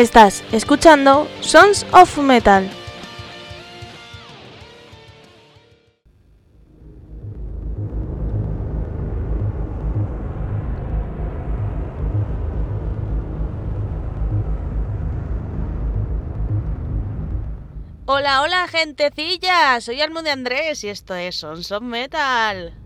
Estás escuchando Sons of Metal. Hola, hola gentecilla, soy Almo de Andrés y esto es Sons of Metal.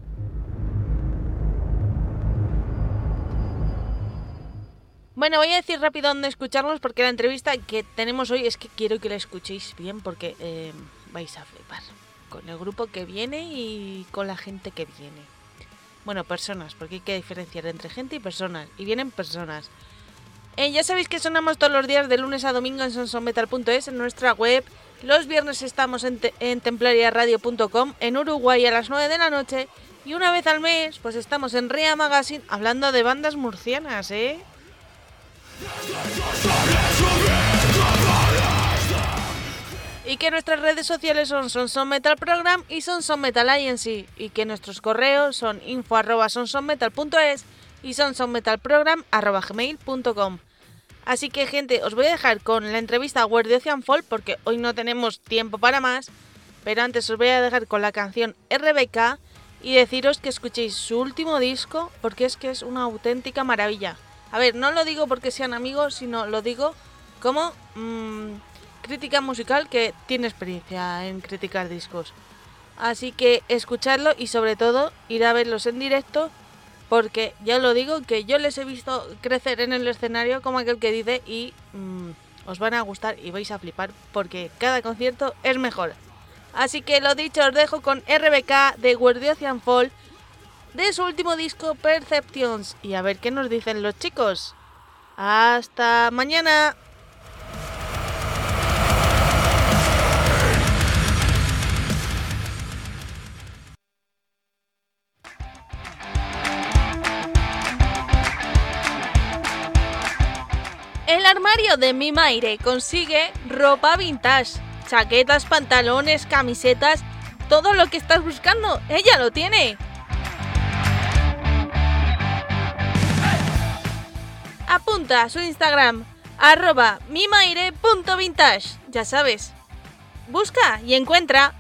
Bueno, voy a decir rápido dónde escucharnos porque la entrevista que tenemos hoy es que quiero que la escuchéis bien porque eh, vais a flipar con el grupo que viene y con la gente que viene. Bueno, personas, porque hay que diferenciar entre gente y personas. Y vienen personas. Eh, ya sabéis que sonamos todos los días de lunes a domingo en sonsonmetal.es, en nuestra web. Los viernes estamos en, en templariaradio.com, en Uruguay a las 9 de la noche. Y una vez al mes, pues estamos en Rea Magazine hablando de bandas murcianas, ¿eh? Y que nuestras redes sociales son Sonson Metal Program y Sonson Metal Agency. Y que nuestros correos son info arroba sonsonmetal.es y sonsonmetalprogram.gmail.com Así que gente, os voy a dejar con la entrevista a Word Ocean Fall porque hoy no tenemos tiempo para más. Pero antes os voy a dejar con la canción RBK y deciros que escuchéis su último disco porque es que es una auténtica maravilla. A ver, no lo digo porque sean amigos, sino lo digo como mmm, crítica musical que tiene experiencia en criticar discos. Así que escuchadlo y sobre todo ir a verlos en directo porque ya lo digo que yo les he visto crecer en el escenario como aquel que dice y mmm, os van a gustar y vais a flipar porque cada concierto es mejor. Así que lo dicho, os dejo con RBK de Guardian Fall de su último disco Perceptions y a ver qué nos dicen los chicos. Hasta mañana. El armario de mi Maire consigue ropa vintage, chaquetas, pantalones, camisetas, todo lo que estás buscando, ella lo tiene. Apunta a su Instagram arroba mimaire.vintage. Ya sabes, busca y encuentra.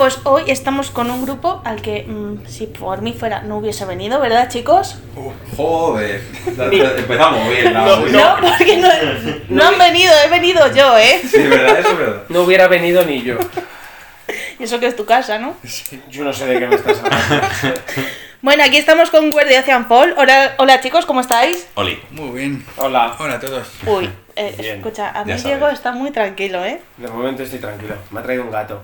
Pues hoy estamos con un grupo al que, mm, si por mí fuera, no hubiese venido, ¿verdad, chicos? Uh, joder, empezamos bien. la- No, No, porque no, no han venido, he venido yo, ¿eh? Sí, verdad, eso es verdad. No hubiera venido ni yo. Y eso que es tu casa, ¿no? Yo no sé de qué me estás hablando. Bueno, aquí estamos con Guardian Fall. Hola, hola chicos, ¿cómo estáis? Oli. Muy bien. Hola. Hola a todos. Uy, eh, escucha, a mí. Diego está muy tranquilo, ¿eh? De momento estoy tranquilo. Me ha traído un gato.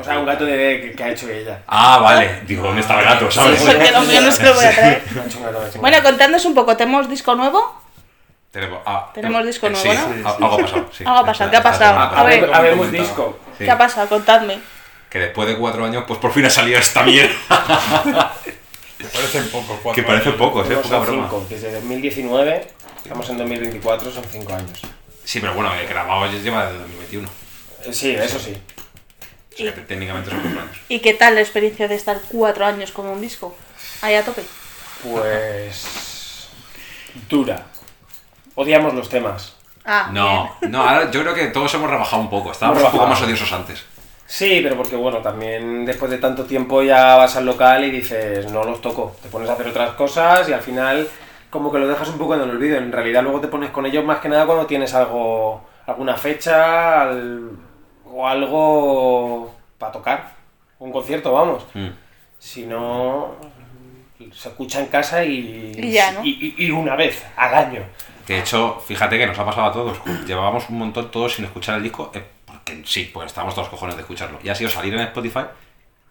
O sea, un gato de que, que ha hecho ella. Ah, vale. Digo, ¿dónde está el gato? ¿Sabes? Porque lo mío no se lo voy a traer. Bueno, contadnos un poco, ¿tenemos disco nuevo? Tenemos, ah, Tenemos disco eh, nuevo, sí, ¿no? sí, Algo ha pasado, sí. Algo ha pasado, ¿qué ha pasado? A ver. Habemos disco. Sí. ¿Qué ha pasado? Contadme. Que después de cuatro años, pues por fin ha salido esta mierda. Parecen pocos, cuatro que parecen pocos, eh, poca broma. cinco. Desde 2019, estamos en 2024, son cinco años. Sí, pero bueno, el grabado ya lleva desde 2021. Eh, Sí, eso sí. Que técnicamente son cuatro años. ¿Y qué tal la experiencia de estar cuatro años con un disco? Ahí a tope. Pues. dura. Odiamos los temas. Ah, No, no, ahora yo creo que todos hemos rebajado un poco. Estábamos un poco más odiosos antes. Sí, pero porque bueno, también después de tanto tiempo ya vas al local y dices, no los toco. Te pones a hacer otras cosas y al final como que lo dejas un poco en el olvido. En realidad luego te pones con ellos más que nada cuando tienes algo, alguna fecha al- o algo para tocar. Un concierto, vamos. Mm. Si no, se escucha en casa y, Y ya, ¿no? y, y- y una vez al año. De hecho, fíjate que nos ha pasado a todos. Llevábamos un montón todos sin escuchar el disco. eh, porque sí, pues estábamos todos cojones de escucharlo. Y ha sido salir en Spotify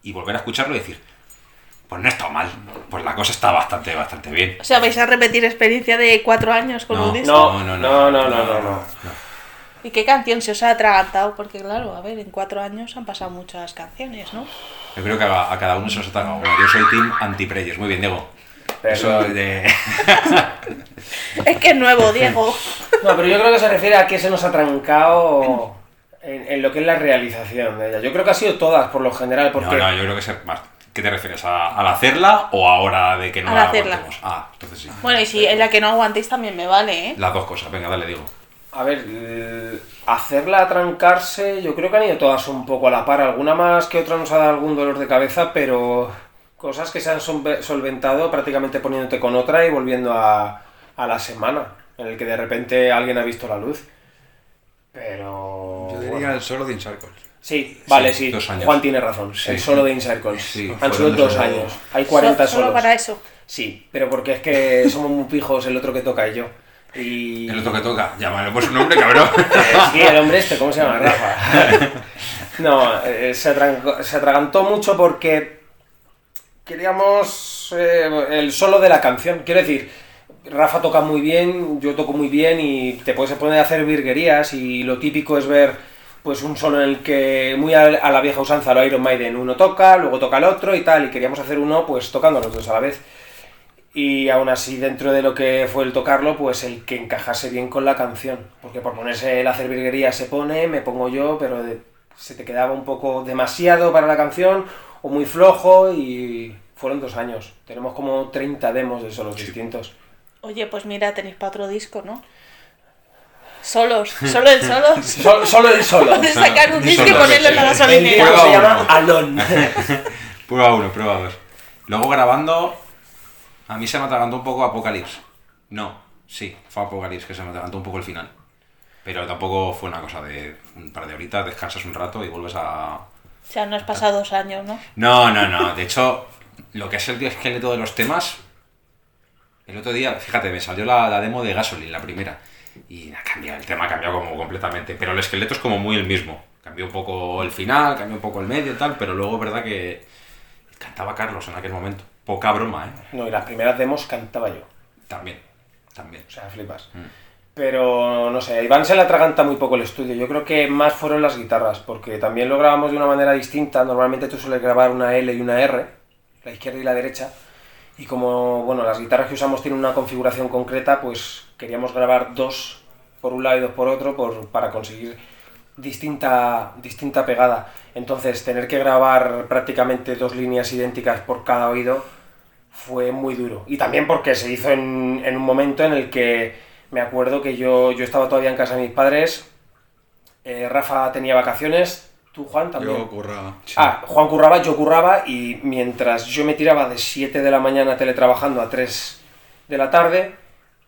y volver a escucharlo y decir, pues no está mal. Pues la cosa está bastante, bastante bien. O sea, vais a repetir experiencia de cuatro años con No. un disco. No, no, no, no, no, no. ¿Y qué canción se os ha atragantado? Porque claro, a ver, en cuatro años han pasado muchas canciones, ¿no? Yo creo que a, a cada uno se nos ha una. Yo soy team anti-preyers. Muy bien, Diego. Eso Perdón. de... Es que es nuevo, Diego. No, pero yo creo que se refiere a que se nos ha trancado en, en lo que es la realización de ella. Yo creo que ha sido todas, por lo general, porque... No, no, yo creo que es más. ¿Qué te refieres? ¿A, al hacerla o ahora de que no Al la hacerla. aguantemos? Ah, entonces sí. Bueno, y si en la que no aguantéis también me vale, ¿eh? Las dos cosas. Venga, dale, Diego. A ver, el- hacerla trancarse, yo creo que han ido todas un poco a la par. Alguna más que otra nos ha dado algún dolor de cabeza, pero cosas que se han solve- solventado prácticamente poniéndote con otra y volviendo a, a la semana, en el que de repente alguien ha visto la luz. Pero... Yo diría bueno. el solo de Incircles. Sí, vale, Sí, sí. dos años. Juan tiene razón. Sí. El solo de Incircles. Sí, Han sido dos años. Hay 40 So- Solo solos. para eso. Sí, pero porque es que somos muy pijos el otro que toca y yo. Y... El otro que toca. Llámalo por su nombre, cabrón. Sí, el hombre este, ¿cómo se llama? Rafa. No, eh, se, atrancó- se atragantó mucho porque queríamos eh, el solo de la canción. Quiero decir, Rafa toca muy bien, yo toco muy bien y te puedes poner a hacer virguerías y lo típico es ver pues un solo en el que muy a, a la vieja usanza lo Iron Maiden uno toca, luego toca el otro y tal y queríamos hacer uno pues tocando los dos a la vez. Y aún así, dentro de lo que fue el tocarlo, pues el que encajase bien con la canción. Porque por ponerse hacer virguería se pone, me pongo yo, pero de- se te quedaba un poco demasiado para la canción o muy flojo y fueron dos años. Tenemos como 30 demos de solos distintos. Oye, pues mira, tenéis para otro disco, ¿no? Solos, solo el solos. Sol- solo el solo. Puedes sacar un disco y Solos, ponerlo en la sí. Gasolinera. se llama. Alon. Prueba uno, prueba dos. Luego grabando, a mí se me atragantó un poco Apocalypse. No, sí, fue Apocalypse que se me atragantó un poco el final. Pero tampoco fue una cosa de un par de horitas, descansas un rato y vuelves a... O sea, no has pasado dos años, ¿no? No, no, no. De hecho, lo que es el esqueleto de los temas, el otro día, fíjate, me salió la, la demo de Gasoline, la primera. Y ha cambiado, el tema ha cambiado como completamente. Pero el esqueleto es como muy el mismo. Cambió un poco el final, cambió un poco el medio y tal, pero luego verdad que cantaba Carlos en aquel momento. Poca broma, ¿eh? No, y las primeras demos cantaba yo. También, también. O sea, flipas. Mm. Pero no sé, a Iván se le atraganta muy poco el estudio. Yo creo que más fueron las guitarras, porque también lo grabamos de una manera distinta. Normalmente tú sueles grabar una L y una R, la izquierda y la derecha. Y como bueno, las guitarras que usamos tienen una configuración concreta, pues queríamos grabar dos por un lado y dos por otro por, para conseguir distinta, distinta pegada. Entonces, tener que grabar prácticamente dos líneas idénticas por cada oído fue muy duro. Y también porque se hizo en, en un momento en el que me acuerdo que yo, yo estaba todavía en casa de mis padres, eh, Rafa tenía vacaciones, Tú, Juan, también. Yo curraba. Ah, Juan curraba, yo curraba y mientras yo me tiraba de 7 de la mañana teletrabajando a 3 de la tarde,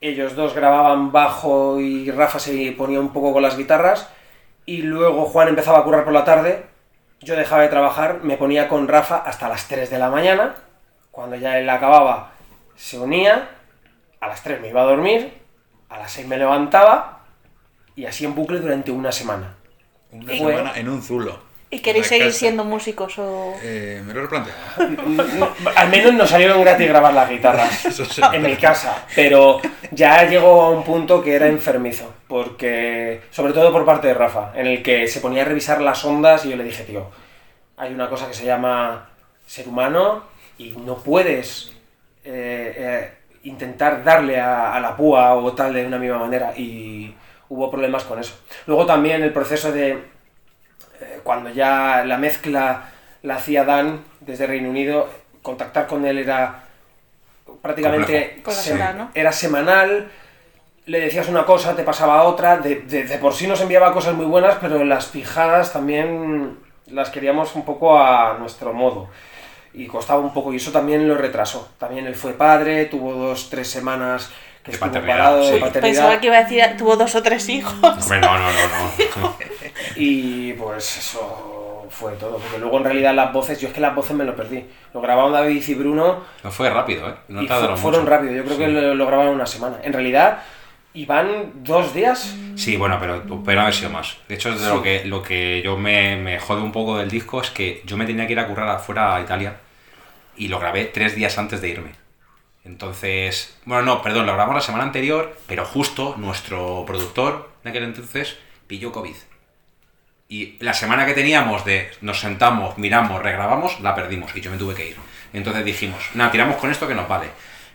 ellos dos grababan bajo y Rafa se ponía un poco con las guitarras y luego Juan empezaba a currar por la tarde, yo dejaba de trabajar, me ponía con Rafa hasta las 3 de la mañana, cuando ya él acababa se unía, a las 3 me iba a dormir, a las 6 me levantaba y así en bucle durante una semana. Una Y- semana en un zulo. ¿Y queréis seguir casa. siendo músicos o...? Eh, me lo he replanteado. Al menos nos salieron gratis grabar las guitarras en mi casa, pero ya llegó a un punto que era enfermizo, porque sobre todo por parte de Rafa, en el que se ponía a revisar las ondas y yo le dije, tío, hay una cosa que se llama ser humano y no puedes eh, eh, intentar darle a, a la púa o tal de una misma manera y hubo problemas con eso. Luego también el proceso de eh, cuando ya la mezcla la hacía Dan desde Reino Unido, contactar con él era prácticamente era semanal. Le decías una cosa, te pasaba otra. De, de- de por sí nos enviaba cosas muy buenas, pero las pijadas también las queríamos un poco a nuestro modo. Y costaba un poco, y eso también lo retrasó. También él fue padre, tuvo dos, tres semanas que De estuvo paternidad, parado de sí. paternidad. Pensaba que iba a decir, tuvo dos o tres hijos. Hombre, no, no, no, no. Y pues eso fue todo. Porque luego en realidad las voces, yo es que las voces me lo perdí. Lo grabaron David y Bruno No fue rápido, ¿eh? No y tardaron fu- fueron mucho. rápido. Yo creo Sí. que lo, lo grabaron una semana. En realidad, iban dos días. Sí, bueno, pero pero haber sido más. De hecho, Sí. lo que lo que yo me, me jode un poco del disco es que yo me tenía que ir a currar afuera a Italia y lo grabé tres días antes de irme. Entonces, bueno, no, perdón, lo grabamos la semana anterior, pero justo nuestro productor de aquel entonces pilló COVID. Y la semana que teníamos de nos sentamos, miramos, regrabamos, la perdimos y yo me tuve que ir. Entonces dijimos, nada, tiramos con esto que nos vale.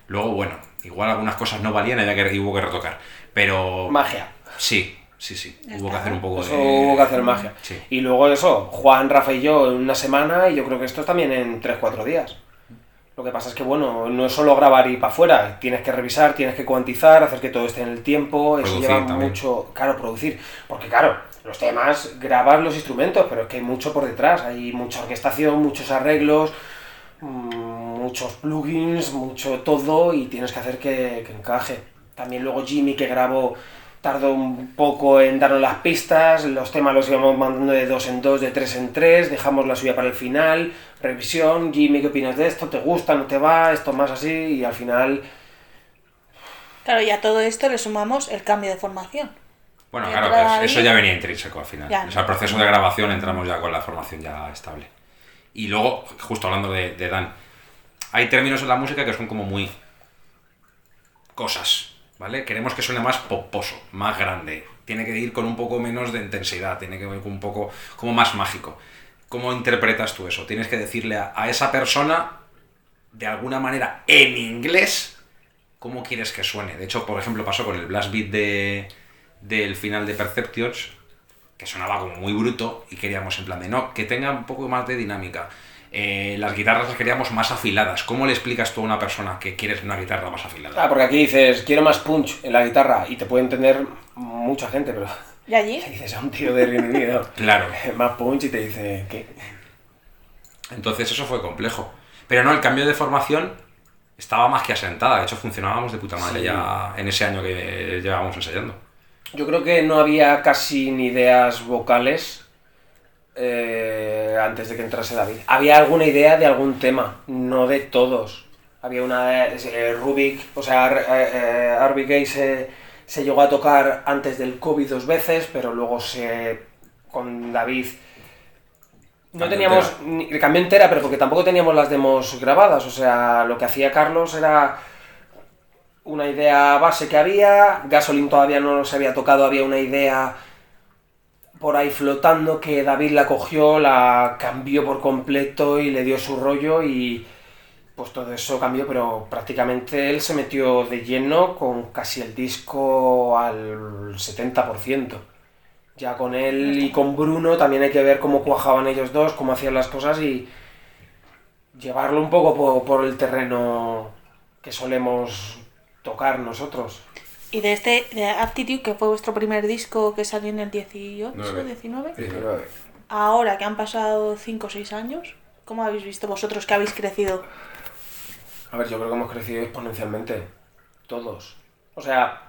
Luego, bueno, igual algunas cosas no valían y había que, hubo que retocar. Pero Magia. Sí, sí, sí. Ya Hubo que está. hacer un poco Eso de. hubo que hacer magia. Sí. Y luego eso, Juan, Rafa y yo en una semana, y yo creo que esto también en 3-4 días. Lo que pasa es que, bueno, no es solo grabar y para afuera, tienes que revisar, tienes que cuantizar, hacer que todo esté en el tiempo, eso Producir lleva también. mucho, claro, producir. Porque claro, los temas, grabas los instrumentos, pero es que hay mucho por detrás, hay mucha orquestación, muchos arreglos, mm, muchos plugins, mucho todo, y tienes que hacer que, que encaje. También luego Jimmy, que grabó tardó un poco en darnos las pistas, los temas los íbamos mandando de dos en dos, de tres en tres, dejamos la suya para el final, revisión, Jimmy, ¿qué opinas de esto? ¿Te gusta? ¿No te va? Esto más así, y al final, Claro, y a todo esto le sumamos el cambio de formación. Bueno, claro, pues eso ya venía intrínseco al final. Ya. O sea, el proceso de grabación entramos ya con la formación ya estable. Y luego, justo hablando de, de Dan, hay términos en la música que son como muy. cosas, ¿vale? Queremos que suene más poposo, más grande. Tiene que ir con un poco menos de intensidad, tiene que ir con un poco como más mágico. ¿Cómo interpretas tú eso? Tienes que decirle a, a esa persona, de alguna manera, en inglés, cómo quieres que suene. De hecho, por ejemplo, pasó con el blast beat de, del final de Perceptions, que sonaba como muy bruto y queríamos en plan de no, que tenga un poco más de dinámica. Eh, las guitarras las queríamos más afiladas. ¿Cómo le explicas tú a una persona que quieres una guitarra más afilada? ah, porque aquí dices, quiero más punch en la guitarra, y te puede entender mucha gente, pero ¿Y allí? le dices a un tío de Reino Unido, Claro. más punch, y te dice, ¿qué? Entonces eso fue complejo. Pero no, el cambio de formación estaba más que asentada. De hecho, funcionábamos de puta madre Sí. ya en ese año que llevábamos ensayando. Yo creo que no había casi ni ideas vocales eh, antes de que entrase David. Había alguna idea de algún tema, no de todos. Había una eh, Rubik, o sea, eh, eh, Arby Gay se, se llegó a tocar antes del COVID dos veces, pero luego se con David no teníamos ni cambió entera, pero porque tampoco teníamos las demos grabadas, o sea, lo que hacía Carlos era una idea base que había, Gasoline todavía no se había tocado, había una idea por ahí flotando que David la cogió, la cambió por completo y le dio su rollo y pues todo eso cambió, pero prácticamente él se metió de lleno con casi el disco al 70%. Ya con él y con Bruno también hay que ver cómo cuajaban ellos dos, cómo hacían las cosas y llevarlo un poco por, por el terreno que solemos tocar nosotros. Y de este, de Aptitude, que fue vuestro primer disco que salió en el 18, Nueve. 19. Pero, ahora que han pasado 5 o 6 años? ¿Cómo habéis visto vosotros que habéis crecido? A ver, yo creo que hemos crecido exponencialmente. Todos. O sea,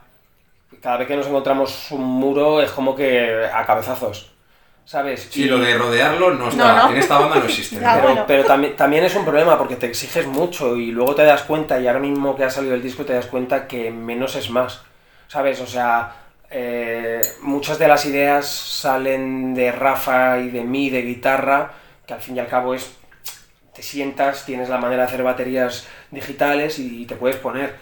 cada vez que nos encontramos un muro es como que a cabezazos. ¿Sabes? Sí, Y- lo de rodearlo no está. No, no. En esta banda no existe. Pero, bueno. pero también, también es un problema porque te exiges mucho y luego te das cuenta, y ahora mismo que ha salido el disco te das cuenta que menos es más. ¿Sabes? O sea, eh, muchas de las ideas salen de Rafa y de mí, de guitarra, que al fin y al cabo es, te sientas, tienes la manera de hacer baterías digitales y te puedes poner.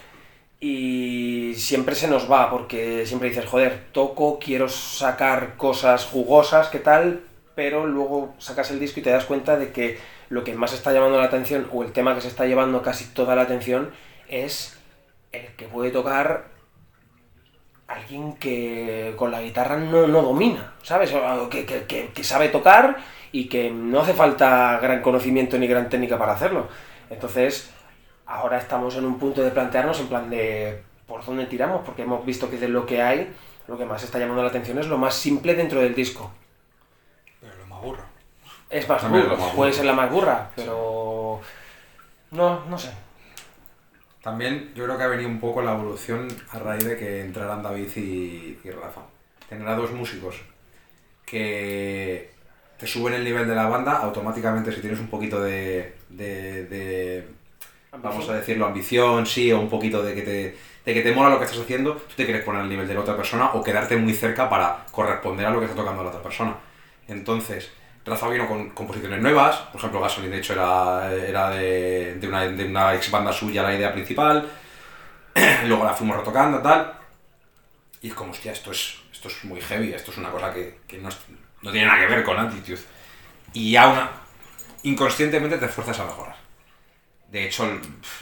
Y siempre se nos va, porque siempre dices, joder, toco, quiero sacar cosas jugosas, ¿qué tal? Pero luego sacas el disco y te das cuenta de que lo que más está llamando la atención, o el tema que se está llevando casi toda la atención, es el que puede tocar alguien que con la guitarra no, no domina, ¿sabes? Que, que- que- que sabe tocar y que no hace falta gran conocimiento ni gran técnica para hacerlo. Entonces, ahora estamos en un punto de plantearnos en plan de por dónde tiramos, porque hemos visto que de lo que hay, lo que más está llamando la atención es lo más simple dentro del disco. Pero lo más burro. Es más burro, lo más puede ser la más burra, pero... No, no sé. También yo creo que ha venido un poco la evolución a raíz de que entraran David y, y Rafa. Tener a dos músicos que te suben el nivel de la banda, automáticamente si tienes un poquito de, de- de, vamos a decirlo, ambición, sí, o un poquito de que te, de que te mola lo que estás haciendo, tú te quieres poner al nivel de la otra persona o quedarte muy cerca para corresponder a lo que está tocando la otra persona. Entonces, Rafa vino con composiciones nuevas, por ejemplo, Gasoline de hecho era, era de, de una, de una ex banda suya la idea principal, luego la fuimos retocando tal, y es como, hostia, esto es, esto es muy heavy, esto es una cosa que, que no, es- no tiene nada que ver con Attitude. Y aún inconscientemente te esfuerzas a mejorar. De hecho,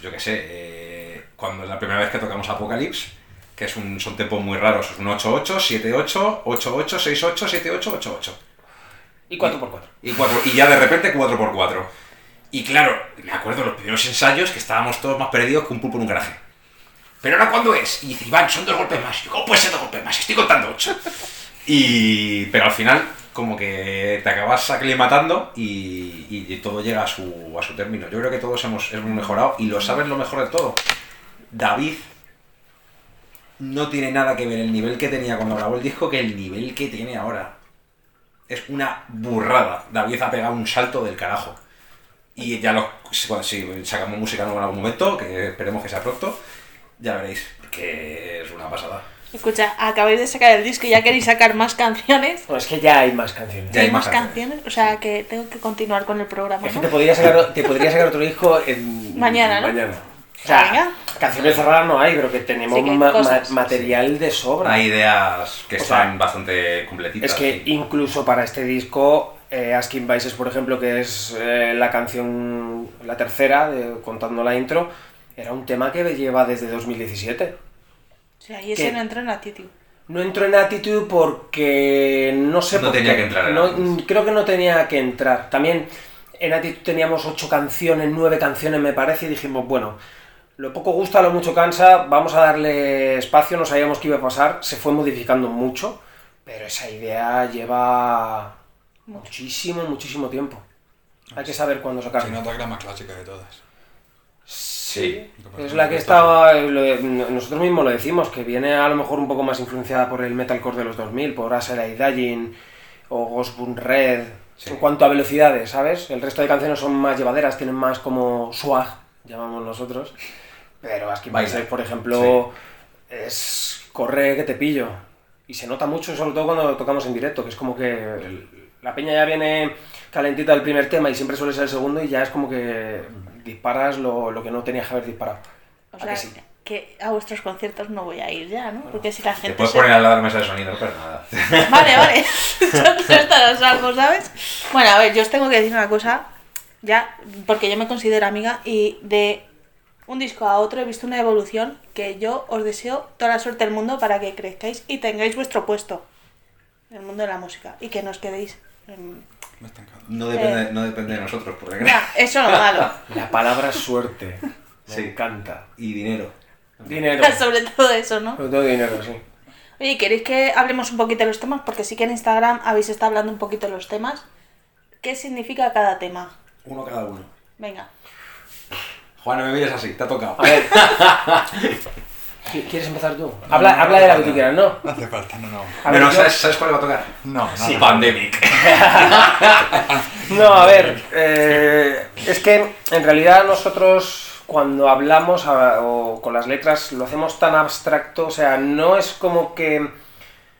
yo qué sé, eh, cuando es la primera vez que tocamos Apocalypse, que es un, son tempos muy raros, es un 8-8, 7-8, 8-8, 6-8, 7-8, 8-8. Y 4x4. Y, cuatro, y ya de repente 4x4. Y claro, me acuerdo los primeros ensayos que estábamos todos más perdidos que un pulpo en un garaje. ¿Pero ahora cuándo es? Y dice, Iván, son dos golpes más. Y yo, ¿cómo puede ser dos golpes más? Estoy contando ocho. Y... Pero al final, como que te acabas aclimatando y, y todo llega a su, a su término. Yo creo que todos hemos, hemos mejorado y lo sabes lo mejor de todo. David no tiene nada que ver el nivel que tenía cuando grabó el disco que el nivel que tiene ahora. Es una burrada. David ha pegado un salto del carajo. Y ya lo, si, sacamos música nueva en algún momento, que esperemos que sea pronto, ya veréis que es una pasada. Escucha, acabáis de sacar el disco y ya queréis sacar más canciones. Bueno, es que ya hay más canciones. Ya hay ¿Hay más más canciones? O sea que tengo que continuar con el programa, Es que ¿no? te podría sacar, te podría sacar otro disco en, Mañana, ¿no? mañana. O sea, Venga. canciones cerradas no hay, pero que tenemos Sí que hay ma- ma- cosas. material de sobra. Hay ideas que O sea, están bastante completitas. Es que sí. incluso para este disco, eh, Asking Vices, por ejemplo, que es eh, la canción, la tercera, de- contando la intro, era un tema que lleva desde 2017. O sea, y ese no entra en Attitude. No entró en Attitude porque no sé No por tenía qué. que entrar en No, Attitude. creo que no tenía que entrar. También en Attitude teníamos ocho canciones, nueve canciones me parece, y dijimos, bueno, lo poco gusta, lo mucho cansa, vamos a darle espacio, no sabíamos qué iba a pasar, se fue modificando mucho, pero esa idea lleva muchísimo, muchísimo tiempo. Hay que saber cuándo Se sacarla. nota que la más clásica de todas. Sí. Es la que estaba, nosotros mismos lo decimos, que viene a lo mejor un poco más influenciada por el metalcore de los 2000, por Aselai Dying o Ghostbun Red, Sí. en cuanto a velocidades, ¿sabes? El resto de canciones son más llevaderas, tienen más como swag, llamamos nosotros, pero Asking por ejemplo, es corre que te pillo. Y se nota mucho, sobre todo cuando tocamos en directo, que es como que el- la peña ya viene calentita del primer tema y siempre suele ser el segundo y ya es como que disparas lo, lo que no tenías que haber disparado. O ¿A sea, que sí? que a vuestros conciertos no voy a ir ya, ¿no? Porque si la Te gente puedes se- poner al lado de mesa de sonido, pero nada. Vale, vale. Yo estaré a salvo, ¿sabes? Bueno, a ver, yo os tengo que decir una cosa, ya, porque yo me considero amiga y de un disco a otro he visto una evolución que yo os deseo toda la suerte del mundo para que crezcáis y tengáis vuestro puesto en el mundo de la música y que no os quedéis. en-. No depende, no depende de nosotros, por desgracia. Ya, eso no es malo. La palabra suerte. Me Sí. encanta. Y dinero. Dinero. Sobre todo eso, ¿no? Sobre todo dinero, sí. Oye, ¿queréis que hablemos un poquito de los temas? Porque sí que en Instagram habéis estado hablando un poquito de los temas. qué significa cada tema. Uno cada uno. Venga. Juan, no me mires así, te ha tocado. A ver. ¿Qui- ¿Quieres empezar tú? Habla, habla de la que tú quieras, ¿no? No hace falta, no, no. A Pero ¿sabes, ¿sabes cuál va a tocar? No, no. Sí, no. Pandemic. No, a ver, eh, es que en realidad nosotros cuando hablamos a- o con las letras lo hacemos tan abstracto, o sea, no es como que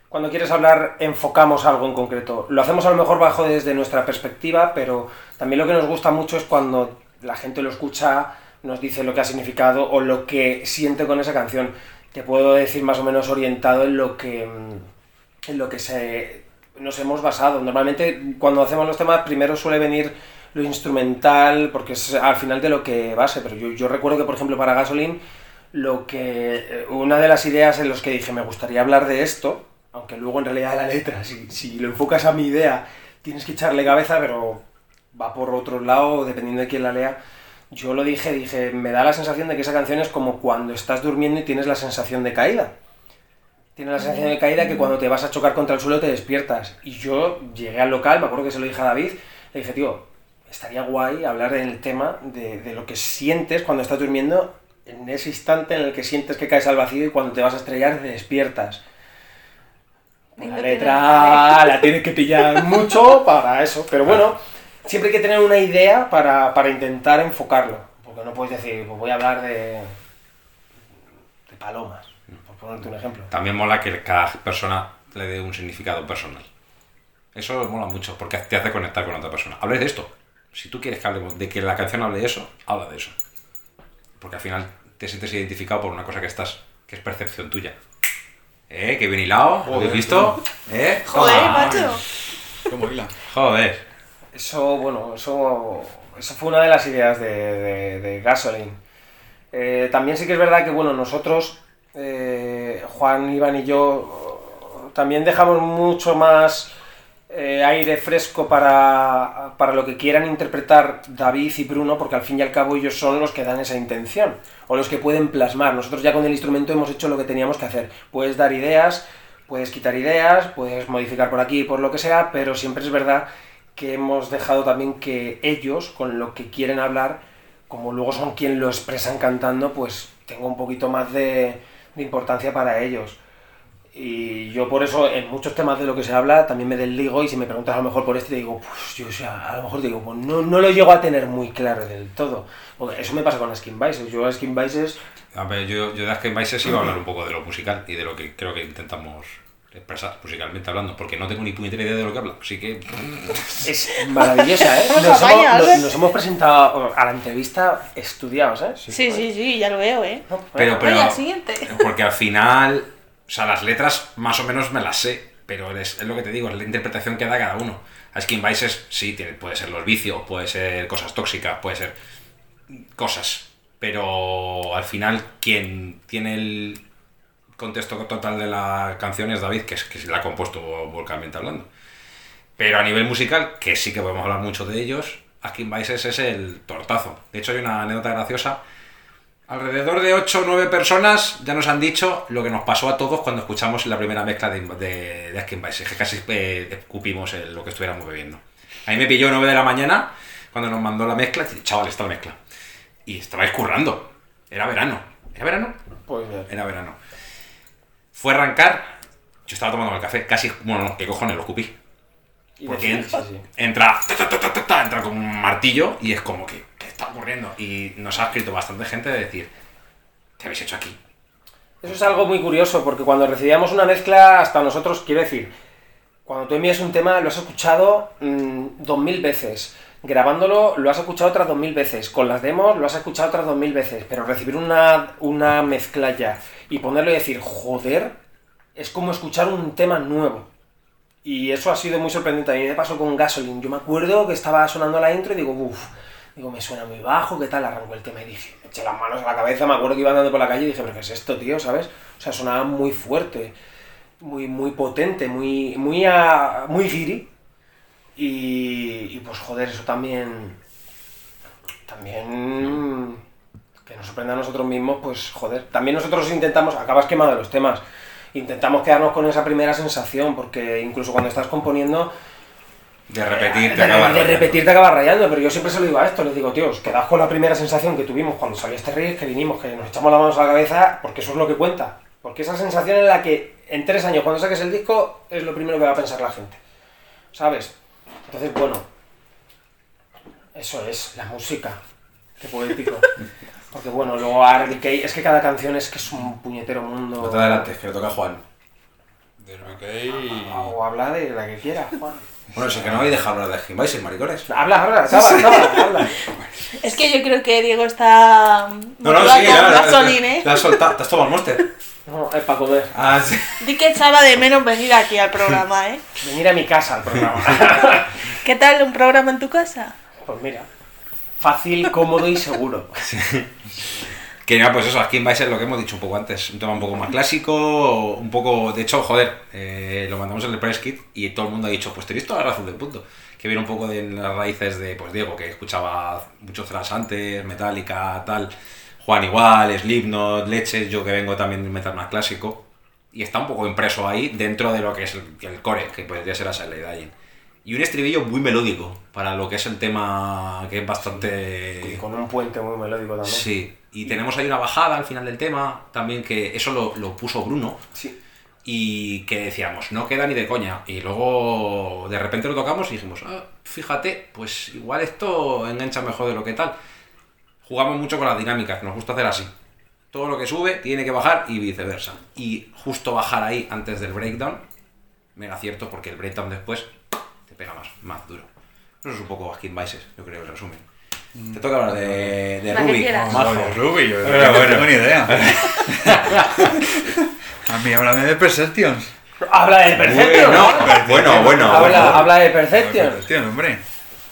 cuando quieres hablar enfocamos algo en concreto. Lo hacemos a lo mejor bajo desde nuestra perspectiva, pero también lo que nos gusta mucho es cuando la gente lo escucha, nos dice lo que ha significado o lo que siente con esa canción. Te puedo decir más o menos orientado en lo que mm, en lo que se nos hemos basado. Normalmente cuando hacemos los temas primero suele venir lo instrumental porque es al final de lo que base, pero yo, recuerdo que por ejemplo para Gasoline lo que eh, una de las ideas en los que dije me gustaría hablar de esto, aunque luego en realidad la letra si, si lo enfocas a mi idea tienes que echarle cabeza, pero va por otro lado dependiendo de quién la lea. Yo lo dije, dije, me da la sensación de que esa canción es como cuando estás durmiendo y tienes la sensación de caída. Tienes la sensación de caída que cuando te vas a chocar contra el suelo te despiertas. Y yo llegué al local, me acuerdo que se lo dije a David, le dije, tío, estaría guay hablar del tema de, de lo que sientes cuando estás durmiendo en ese instante en el que sientes que caes al vacío y cuando te vas a estrellar te despiertas. La letra la tienes que pillar mucho para eso, pero bueno, siempre hay que tener una idea para, para intentar enfocarlo. Porque no puedes decir, pues voy a hablar de, de palomas, por ponerte un ejemplo. También mola que cada persona le dé un significado personal. Eso mola mucho, porque te hace conectar con otra persona. Hables de esto. Si tú quieres que hablemos de que la canción hable de eso, habla de eso. Porque al final te sientes identificado por una cosa que estás, que es percepción tuya. ¿Eh? Que bien hilado, ¿lo habéis visto? ¿Eh? Joder, macho. ¿Cómo hila? Joder. Eso, bueno, eso, eso fue una de las ideas de, de, de Gasoline. Eh, también sí que es verdad que, bueno, nosotros, eh, Juan, Iván y yo, también dejamos mucho más eh, aire fresco para, para lo que quieran interpretar David y Bruno, porque al fin y al cabo ellos son los que dan esa intención, o los que pueden plasmar. Nosotros ya con el instrumento hemos hecho lo que teníamos que hacer. Puedes dar ideas, puedes quitar ideas, puedes modificar por aquí, por lo que sea, pero siempre es verdad que hemos dejado también que ellos, con lo que quieren hablar, como luego son quien lo expresan cantando, pues tengo un poquito más de, de importancia para ellos. Y yo por eso en muchos temas de lo que se habla también me desligo y si me preguntas a lo mejor por este te digo, pues yo o sea, a lo mejor te digo, pues no, no lo llego a tener muy claro del todo. Porque eso me pasa con Skin Vices. Yo a Skin Vices A ver, yo, yo de Asking Vices iba a hablar un poco de lo musical y de lo que creo que intentamos expresar musicalmente hablando, porque no tengo ni puñetera idea de lo que hablo. Así que. es maravillosa, ¿eh? Nos Nos hemos, apañas, nos- ¿eh? nos hemos presentado a la entrevista estudiados, ¿eh? Sí, sí, sí, ya lo veo, ¿eh? Pero, pero. Venga, siguiente. Porque al final. O sea, las letras más o menos me las sé, pero es, es lo que te digo, es la interpretación que da cada uno. A Skin Vices sí, tiene, puede ser los vicios, puede ser cosas tóxicas, puede ser cosas. Pero al final, quien tiene el contexto total de la canción es David, que es que la ha compuesto vocalmente hablando. Pero a nivel musical, que sí que podemos hablar mucho de ellos, Askin Vices es el tortazo. De hecho, hay una anécdota graciosa. Alrededor de 8 o 9 personas ya nos han dicho lo que nos pasó a todos cuando escuchamos la primera mezcla de, de, de Vices, que casi eh, escupimos el- lo que estuviéramos bebiendo. A mí me pilló 9 de la mañana cuando nos mandó la mezcla, y dije, chaval, está la mezcla. Y estaba currando. Era verano. ¿Era verano? Pues. Era verano. Fue a arrancar, yo estaba tomando el café, casi, bueno, no, que cojones, lo escupí. Porque entra, entra con un martillo y es como que, ¿qué está ocurriendo? Y nos ha escrito bastante gente de decir, ¿qué habéis hecho aquí? Eso es algo muy curioso, porque cuando recibíamos una mezcla, hasta nosotros, quiero decir, cuando tú envías un tema, lo has escuchado mm, dos mil veces. Grabándolo, lo has escuchado otras dos mil veces. Con las demos, lo has escuchado otras dos mil veces. Pero recibir una, una mezcla ya y ponerlo y decir, joder, es como escuchar un tema nuevo. Y eso ha sido muy sorprendente. A mí me pasó con Gasoline. Yo me acuerdo que estaba sonando la intro y digo, uff, digo, me suena muy bajo, ¿qué tal? Arrancó el tema y dije, me eché las manos a la cabeza, me acuerdo que iba andando por la calle y dije, pero ¿qué es esto, tío? ¿Sabes? O sea, sonaba muy fuerte, muy, muy potente, muy, muy, muy giri. Y, y pues joder, eso también, también, que nos sorprenda a nosotros mismos, pues joder, también nosotros intentamos, acabas quemado de los temas, intentamos quedarnos con esa primera sensación, porque incluso cuando estás componiendo, De repetir, te de, acabas de rayando. repetir te acabas rayando, pero yo siempre se lo digo a esto, les digo, tíos, quedaos con la primera sensación que tuvimos cuando salió este rey, que vinimos, que nos echamos las manos a la cabeza, porque eso es lo que cuenta. Porque esa sensación es la que en tres años, cuando saques el disco, es lo primero que va a pensar la gente. ¿Sabes? Entonces, bueno, eso es, la música. Qué poético. Porque bueno, luego RBK, es que cada canción es que es un puñetero mundo. No te adelantes, que le toca a Juan. Del BK O habla de la que quiera, Juan. Bueno, si es que no habéis dejado hablar de Jimbais, maricones. Habla, habla, acaba, acaba, habla. Es que yo creo que Diego está No, no, sí, gasolina, ¿eh? Te has soltado, te has tomado el monster. No, es para comer. Ah, sí. Di que echaba de menos venir aquí al programa, ¿eh? Venir a mi casa al programa. ¿Qué tal un programa en tu casa? Pues mira, fácil, cómodo y seguro. Que nada, pues eso, aquí en Vice es lo que hemos dicho un poco antes. Un tema un poco más clásico, un poco. De hecho, joder, eh, lo mandamos en el press kit y todo el mundo ha dicho, pues tenéis toda la razón del punto. Que viene un poco de las raíces de pues Diego, que escuchaba mucho thrash antes, Metallica, tal. Juan igual, Slipknot, Leches, yo que vengo también del metal más clásico. Y está un poco impreso ahí dentro de lo que es el, core, que podría ser a Silent Dying. Y un estribillo muy melódico para lo que es el tema que es bastante. Y con un puente muy melódico también. Sí, y tenemos ahí una bajada al final del tema, también que eso lo, lo puso Bruno, Sí. y que decíamos, no queda ni de coña. Y luego de repente lo tocamos y dijimos, ah, fíjate, pues igual esto engancha mejor de lo que tal. Jugamos mucho con las dinámicas, nos gusta hacer así. Todo lo que sube tiene que bajar y viceversa. Y justo bajar ahí antes del breakdown, mega cierto, porque el breakdown después te pega más, más duro. Eso es un poco Skin Vices, yo creo, el resumen. Te toca hablar de, de Ruby. Majo. Ruby, yo Bueno, no tengo ni idea. A mí háblame de Perceptions. Habla de Perception. Bueno, bueno, bueno. habla, bueno. habla de Perception. Perception, hombre.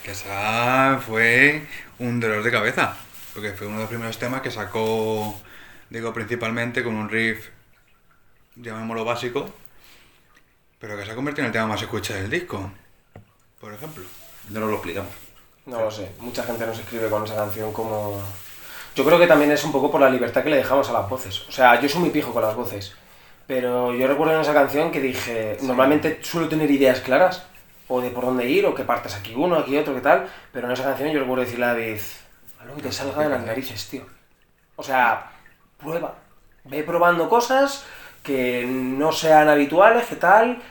Que esa fue un dolor de cabeza. Porque fue uno de los primeros temas que sacó, digo, principalmente con un riff, llamémoslo básico, pero que se ha convertido en el tema más escuchado del disco. Por ejemplo. No nos lo explicamos. No lo sé, mucha gente nos escribe con esa canción como... Yo creo que también es un poco por la libertad que le dejamos a las voces. O sea, yo soy muy pijo con las voces. Pero yo recuerdo en esa canción que dije, normalmente suelo tener ideas claras, o de por dónde ir, o que partes aquí uno, aquí otro, qué tal, pero en esa canción yo recuerdo decirle a David, a lo que te salga de las narices, tío. O sea, prueba. Ve probando cosas que no sean habituales, qué tal.